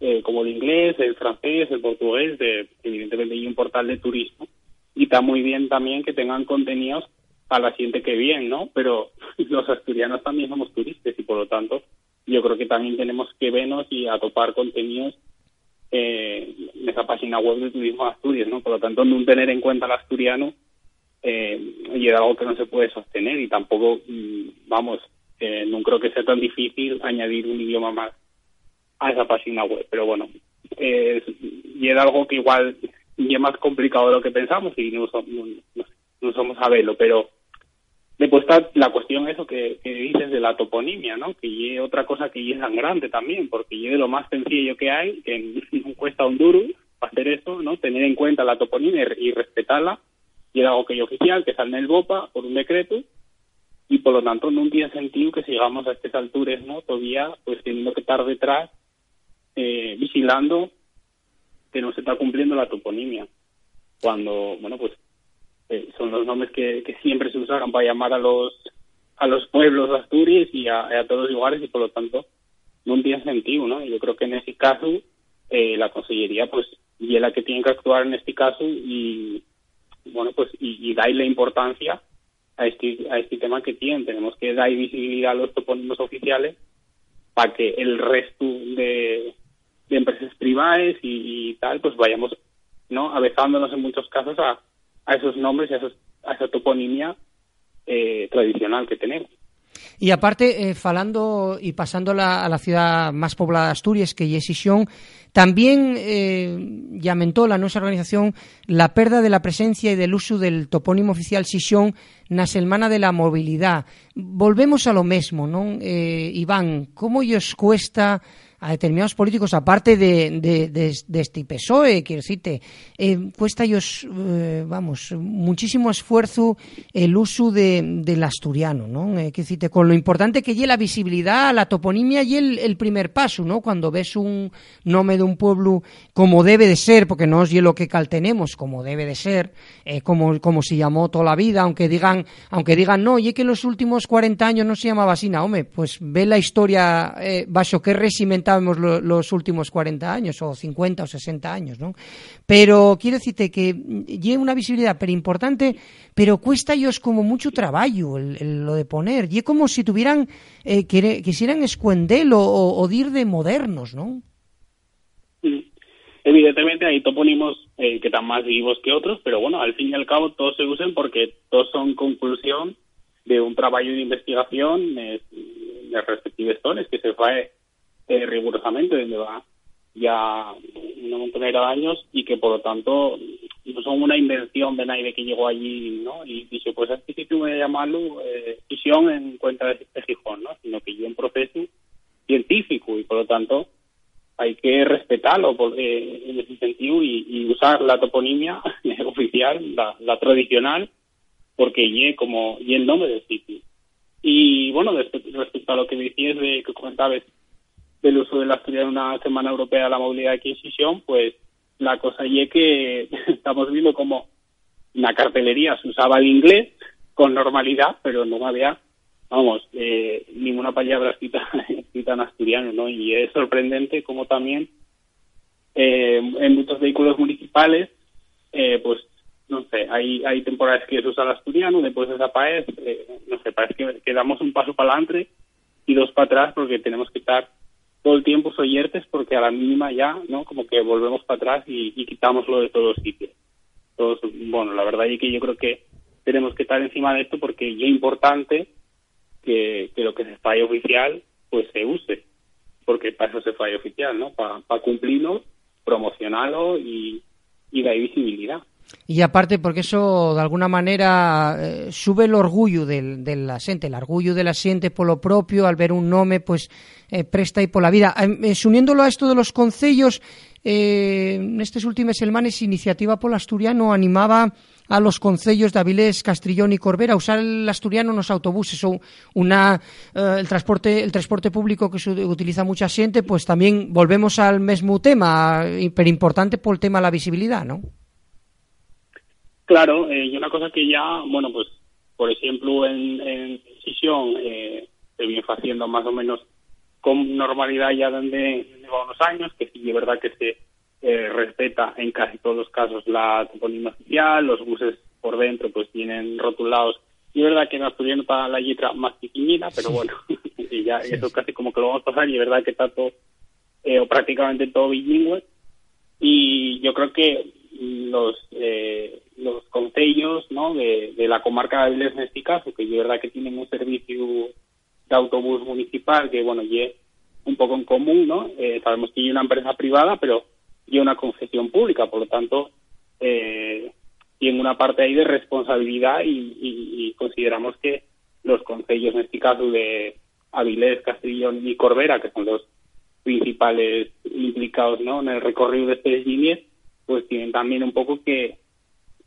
eh, como el inglés, el francés, el portugués, de, evidentemente hay un portal de turismo, y está muy bien también que tengan contenidos a la gente que viene, ¿no? Pero los asturianos también somos turistas y por lo tanto yo creo que también tenemos que vernos y atopar contenidos eh, en esa página web de Turismo Asturias, ¿no? Por lo tanto, no tener en cuenta el asturiano eh, y es algo que no se puede sostener y tampoco, mm, vamos, no creo que sea tan difícil añadir un idioma más a esa página web. Pero bueno, y era algo que igual es más complicado de lo que pensamos y no, no, somos a verlo, pero después está la cuestión eso que, dices de la toponimia, ¿no? Que es otra cosa que es grande también, porque es lo más sencillo que hay, que no cuesta un duro hacer eso, ¿no? Tener en cuenta la toponimia y respetarla, y es algo que es oficial, que sale en el BOPA por un decreto, y por lo tanto no tiene sentido que sigamos a estas alturas, ¿no? Todavía pues teniendo que estar detrás eh, vigilando que no se está cumpliendo la toponimia. Cuando, bueno, pues eh, son los nombres que, siempre se usaron para llamar a los a los pueblos Asturias y a, todos los lugares y por lo tanto no tiene sentido, ¿no? Yo creo que en ese caso eh, la Consellería pues y es la que tiene que actuar en este caso y bueno pues y, y darle importancia a este, a este tema que tienen. Tenemos que dar visibilidad a los topónimos oficiales para que el resto de, empresas privadas y, tal, pues vayamos no avezándonos en muchos casos a, a esos nombres y a, a esa toponimia eh, tradicional que tenemos. Y aparte, eh, falando y pasando a la ciudad más poblada de Asturias, que es Xixón, también eh, lamentó la nuestra organización la pérdida de la presencia y del uso del topónimo oficial Xixón na Semana de la Movilidad. Volvemos a lo mismo, ¿no? Eh, Iván, como os cuesta a determinados políticos, aparte de, de, este PSOE, quiero decirte, eh, cuesta ellos, eh, vamos, muchísimo esfuerzo el uso de, del asturiano, ¿no? Eh, quiero decirte, con lo importante que lleva la visibilidad, la toponimia y el, primer paso, ¿no? Cuando ves un nombre de un pueblo como debe de ser, porque no es lo que cal tenemos, como debe de ser, eh, como, como se llamó toda la vida, aunque digan, aunque digan, no, y que en los últimos 40 años no se llamaba así, hombre, pues ve la historia, eh, bajo qué los últimos 40 años, o 50 o 60 años, ¿no? Pero quiero decirte que lleva una visibilidad pero importante, pero cuesta ellos como mucho trabajo lo de poner. Y es como si tuvieran, eh, quisieran escuendelo o, o dir de modernos, ¿no? evidentemente hay topónimos eh, que están más vivos que otros, pero bueno, al fin y al cabo todos se usan porque todos son conclusión de un trabajo de investigación de respectivos zonas que se fue eh, rigurosamente donde va ya una montonera de años y que por lo tanto no son una invención de nadie que llegó allí no y dice pues este sitio voy a llamarlo eh, visión en cuenta de, Gijón no sino que yo un proceso científico y por lo tanto hay que respetarlo eh, en ese sentido y, usar la toponimia oficial la, tradicional porque y como y el nombre del sitio. Y bueno respecto a lo que decías de que comentabas del uso de la en una Semana Europea de la Movilidad y Adquisición, pues la cosa y es que estamos viendo como la cartelería se usaba el inglés con normalidad, pero no había, vamos, eh, ninguna palabra escrita, escrita en asturiano, ¿no? Y es sorprendente como también eh, en muchos vehículos municipales, eh, pues, no sé, hay, hay temporadas que se usa el asturiano, después de esa paez, no sé, parece que, que damos un paso para adelante y dos para atrás porque tenemos que estar todo el tiempo soyertes porque a la mínima ya, ¿no? Como que volvemos para atrás y, y quitámoslo de todos sitios. Todos, bueno, la verdad es que yo creo que tenemos que estar encima de esto porque es importante que, que lo que se falle oficial pues se use, porque para eso se falle oficial, ¿no? Para cumplirlo, promocionarlo y, y dar visibilidad. Y aparte porque eso de alguna manera eh, sube el orgullo del, del asente, el orgullo del asente por lo propio al ver un nome pues eh, presta y por la vida. Eh, uniéndolo a esto de los concellos, eh, estas últimas semanas Iniciativa por Asturiano animaba a los concellos de Avilés, Castrillón y Corbera a usar el asturiano en los autobuses o una eh, el transporte el transporte público que se utiliza mucha gente, pues también volvemos al mismo tema, pero importante por el tema de la visibilidad, ¿no? Claro, eh, y una cosa que ya, bueno, pues, por ejemplo, en, en Sisión eh, se viene haciendo más o menos con normalidad ya desde, unos años, que sí es verdad que se eh, respeta en casi todos los casos la toponimia oficial, los buses por dentro pues tienen rotulados, y es verdad que en asturiano para la letra más pequeñita, pero bueno, y ya eso casi como que lo vamos a pasar, y es verdad que está todo, eh, o prácticamente todo bilingüe, y yo creo que los eh, los concellos ¿no? de, la comarca de Avilés en este caso, que es verdad que tienen un servicio de autobús municipal que, bueno, y un poco en común, ¿no? Eh, sabemos que hay una empresa privada, pero y una concesión pública, por lo tanto, eh, tiene una parte ahí de responsabilidad y, consideramos que los concellos, en este caso de Avilés, Castellón y Corbera, que son los principales implicados ¿no? en el recorrido de estas líneas, pues tienen también un poco que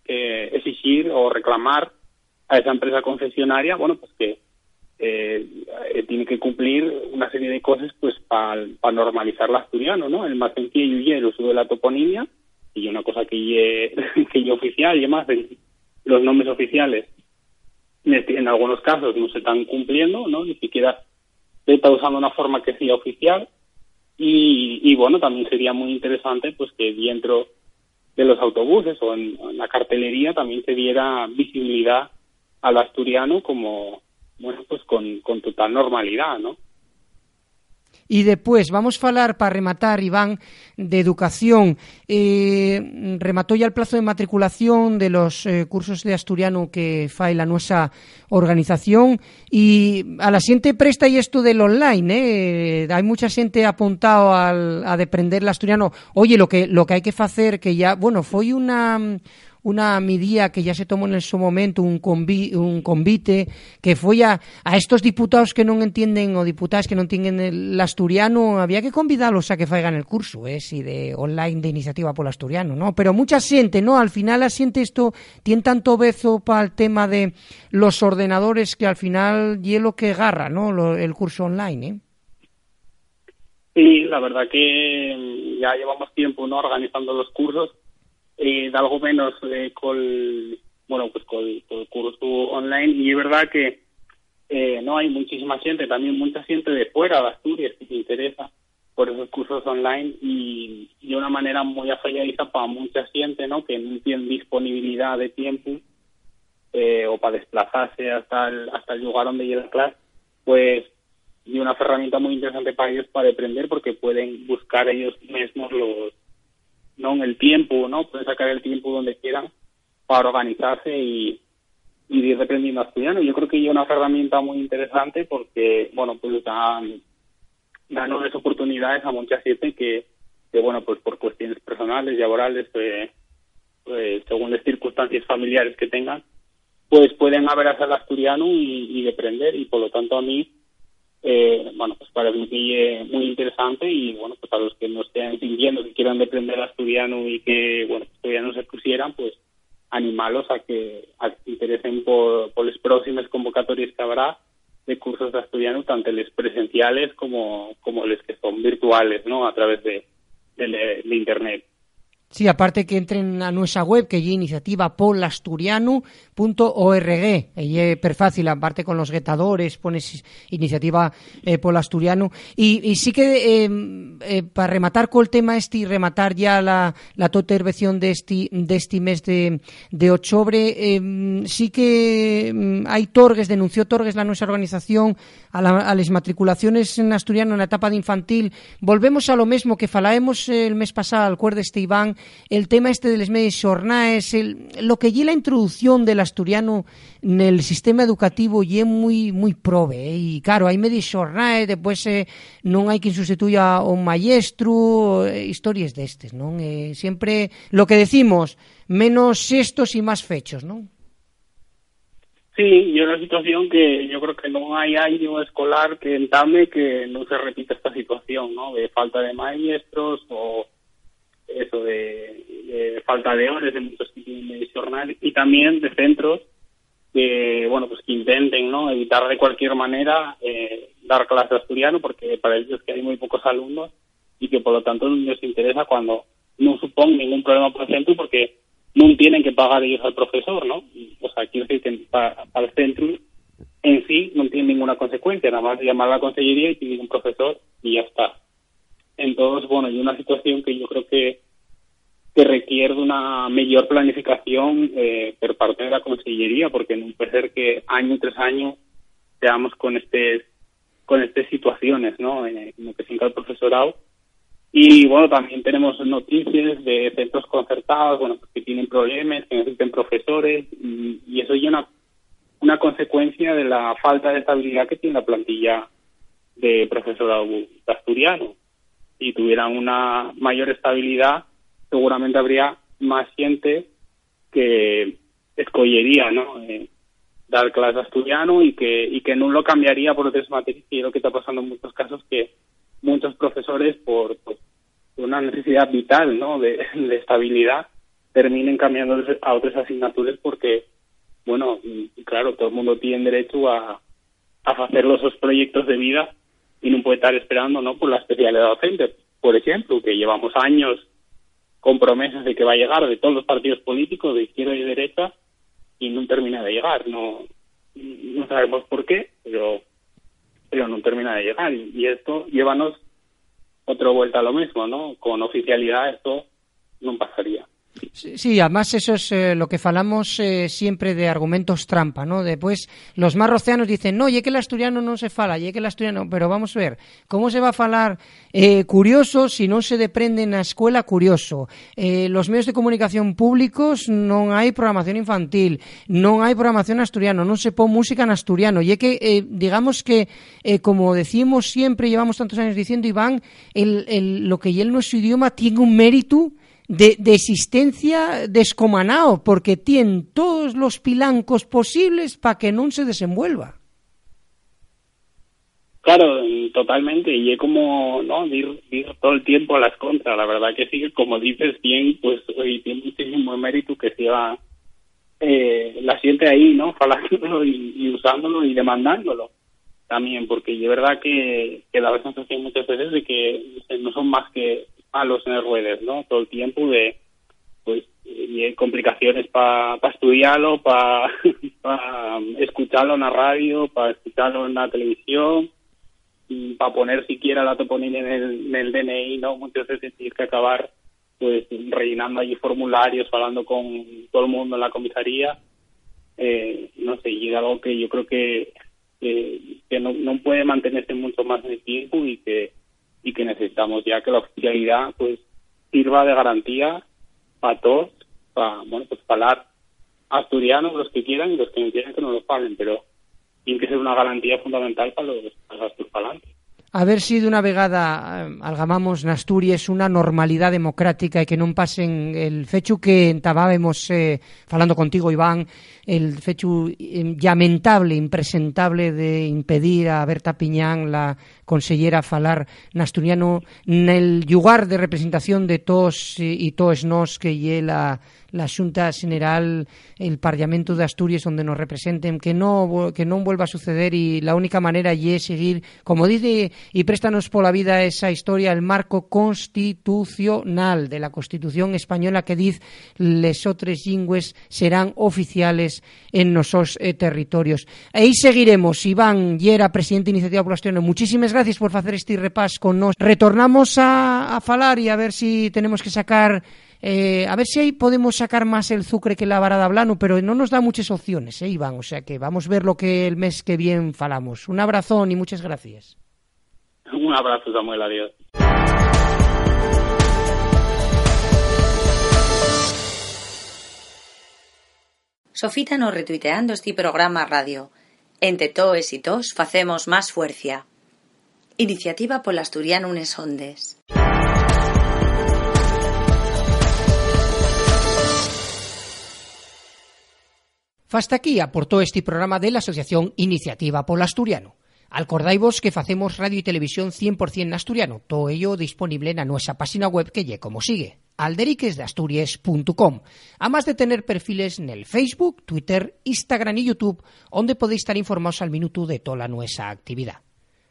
exigir o reclamar a esa empresa concesionaria, bueno, pues que eh, eh, tiene que cumplir una serie de cosas pues para normalizar el asturiano, ¿no? El más sencillo y el uso de la toponimia, y una cosa que es que oficial, y además los nombres oficiales en algunos casos no se están cumpliendo, ¿no? Ni siquiera se está usando una forma que sea oficial, y, y bueno, también sería muy interesante pues que dentro de los autobuses o en, la cartelería también se diera visibilidad al asturiano como, bueno, pues con, con total normalidad, ¿no? Y después, vamos falar para rematar, Iván, de educación. Eh, remató ya el plazo de matriculación de los eh, cursos de asturiano que fai la nuestra organización y a la gente presta y esto del online, eh? Hay mucha gente apuntado al, a deprender el asturiano. Oye, lo que lo que hay que hacer que ya, bueno, fue una una medida que ya se tomó en su momento, un, un convite, que fue a, a estos diputados que no entienden o diputadas que no entienden el asturiano, había que convidarlos a que faigan el curso, eh, si de online de iniciativa por el asturiano, ¿no? Pero mucha gente, ¿no? Al final la siente esto, tiene tanto bezo para el tema de los ordenadores que al final y lo que agarra, ¿no? el curso online, ¿eh? Sí, la verdad que ya llevamos tiempo no organizando los cursos eh, de algo menos eh, con bueno pues con, el curso online. Y es verdad que eh, no hay muchísima gente también mucha gente de fuera de Asturias que se interesa por esos cursos online y de una manera muy afalladiza para mucha gente no que no tiene disponibilidad de tiempo eh, o para desplazarse hasta el, hasta el lugar donde llega la clase pues y una herramienta muy interesante para ellos para aprender porque pueden buscar ellos mismos los no el tiempo, ¿no? Pueden sacar el tiempo donde quieran para organizarse y, y ir aprendiendo asturiano. Yo creo que es una herramienta muy interesante porque, bueno, pues dan, dan nuevas oportunidades a mucha gente que, que, bueno, pues por cuestiones personales, laborales, pues, pues, según las circunstancias familiares que tengan, pues pueden abrazar al asturiano y, y aprender y por lo tanto a mí eh, bueno, pues para mí es muy interesante y bueno, pues a los que no estén sintiendo que quieran aprender asturiano y que, bueno, todavía no se pusieran, pues animarlos a que, se interesen por, por las próximas convocatorias que habrá de cursos de asturiano, tanto los presenciales como, como los que son virtuales, ¿no? A través de, de Internet. Sí, aparte que entren a nuestra web, que es iniciativa polasturiano.org. Y es per fácil, aparte con los guetadores, pones iniciativa eh, polasturiano. Y, y, sí que, eh, eh, para rematar con el tema este y rematar ya la, la tota intervención de este, de este mes de, de octubre, eh, sí que mm, hay Torgues, denunció Torgues la nuestra organización a, la, a las matriculaciones en asturiano en la etapa de infantil. Volvemos a lo mismo que falaemos el mes pasado, al cuerdo este Iván, el tema este de les medias xornais, el, lo que lle la introducción del asturiano nel sistema educativo lle moi moi probe, eh? e claro, hai medias xornais, depois eh, non hai quen sustituya o maestro, eh, historias destes, non? Eh, sempre lo que decimos, menos xestos e máis fechos, non? Sí, e una situación que yo creo que non hai año escolar que entame que non se repita esta situación, ¿no? de falta de maestros o eso de, falta de horas de muchos de jornal y también de centros que bueno pues que intenten no evitar de cualquier manera eh, dar clase asturiano porque para ellos que hay muy pocos alumnos y que por lo tanto no les interesa cuando no supone ningún problema por el centro porque no tienen que pagar ellos al profesor no o sea quiero decir que para, el centro en sí no tiene ninguna consecuencia nada más llamar a la consellería y pedir un profesor y ya está. Entonces, bueno, hay una situación que yo creo que, que requiere una mayor planificación eh, por parte de la Consellería, porque no puede ser que año tras año seamos con este con estas situaciones, ¿no? En, lo que se el profesorado. Y bueno, también tenemos noticias de centros concertados, bueno, que tienen problemas, que necesitan profesores, y, eso ya una, una consecuencia de la falta de estabilidad que tiene la plantilla de profesorado asturiano y tuvieran una mayor estabilidad, seguramente habría más gente que escogería ¿no? Eh, dar clases asturiano y que y que no lo cambiaría por otras materias y lo que está pasando en muchos casos que muchos profesores por, una necesidad vital ¿no? de, estabilidad terminen cambiando a otras asignaturas porque bueno claro todo el mundo tiene derecho a, a hacer los proyectos de vida y no puede estar esperando no por la especialidad docente por ejemplo que llevamos años con promesas de que va a llegar de todos los partidos políticos de izquierda y derecha y no termina de llegar no no sabemos por qué pero pero no termina de llegar y, esto llévanos otra vuelta a lo mismo no con oficialidad esto no pasaría Sí, además eso es eh, lo que falamos eh, siempre de argumentos trampa, ¿no? Después los más rocianos dicen, no, y que el asturiano no se fala, y que el asturiano, pero vamos a ver, ¿cómo se va a falar eh, curioso si no se deprende en la escuela curioso? Eh, los medios de comunicación públicos no hay programación infantil, no hay programación asturiano, no se pone música en asturiano, y que, eh, digamos que, eh, como decimos siempre, llevamos tantos años diciendo, Iván, el, el, lo que no es su idioma tiene un mérito de, de existencia descomanao, porque tiene todos los pilancos posibles para que no se desenvuelva. Claro, totalmente, y es como, ¿no? Ir, todo el tiempo a las contras, la verdad que sí, como dices bien, pues hoy tiene muchísimo mérito que sea eh, la siente ahí, ¿no? Falándolo y, usándolo y demandándolo también, porque es verdad que, que la sensación muchas veces de que no son más que los en ruedas, ¿no? Todo el tiempo de, pues, y hay complicaciones para estudiarlo, para escucharlo en la radio, para escucharlo en la televisión, para poner siquiera la toponina en el, el DNI, ¿no? Muchas veces tienes que acabar pues rellenando allí formularios, hablando con todo el mundo en la comisaría, eh, no sé, y algo que yo creo que, que, no, no puede mantenerse mucho más en el tiempo y que y que necesitamos ya que la oficialidad pues sirva de garantía para todos, para, bueno, pues hablar asturianos los que quieran y los que no quieran que no lo paguen, pero tiene que ser una garantía fundamental para los, para asturpalantes. a ver si de una vegada eh, algamamos na Asturias unha normalidade democrática e que non pasen el fecho que entabábamos eh, falando contigo, Iván, el fecho eh, lamentable, impresentable de impedir a Berta Piñán, la consellera, falar na asturiano nel lugar de representación de todos e todos nos que lle la la Xunta General, el Parlamento de Asturias onde nos representen, que no que non vuelva a suceder e la única manera lle seguir, como dice e préstanos pola vida esa historia, el marco constitucional de la Constitución española que diz les outras lingües serán oficiales en nosos eh, territorios. Aí seguiremos, Iván Llera, presidente de Iniciativa Población, muchísimas gracias por facer este repás con nos. Retornamos a, falar e a ver si tenemos que sacar Eh, a ver si ahí podemos sacar más el sucre que la varada blano, pero no nos da muchas opciones, ¿eh, Iván? O sea que vamos a ver lo que el mes que viene falamos. Un abrazón y muchas gracias. Un abrazo, Samuel, adiós. Sofita nos retuiteando este programa radio. Entre toes y tos facemos más fuerza. Iniciativa por Asturiano Unes Ondes. Fasta aquí aportó este programa de la Asociación Iniciativa Polo Asturiano. Acordaivos que facemos radio y televisión 100% asturiano, todo ello disponible en nuestra página web que lle como sigue, alderiquesdeasturias.com, además de tener perfiles en el Facebook, Twitter, Instagram y YouTube, donde podéis estar informados al minuto de toda nuestra actividad.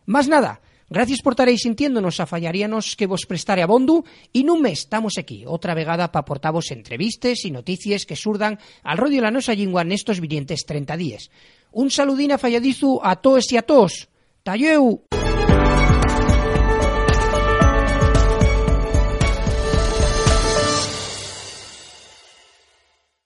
Más nada, Gracias por estaréis sintiéndonos a fallaríanos que vos prestare a bondo y nun mes estamos aquí, outra vegada para aportavos entrevistes e noticias que surdan al rollo la nosa lingua nestos vinientes 30 días. Un saludín a a todos e a 打业务。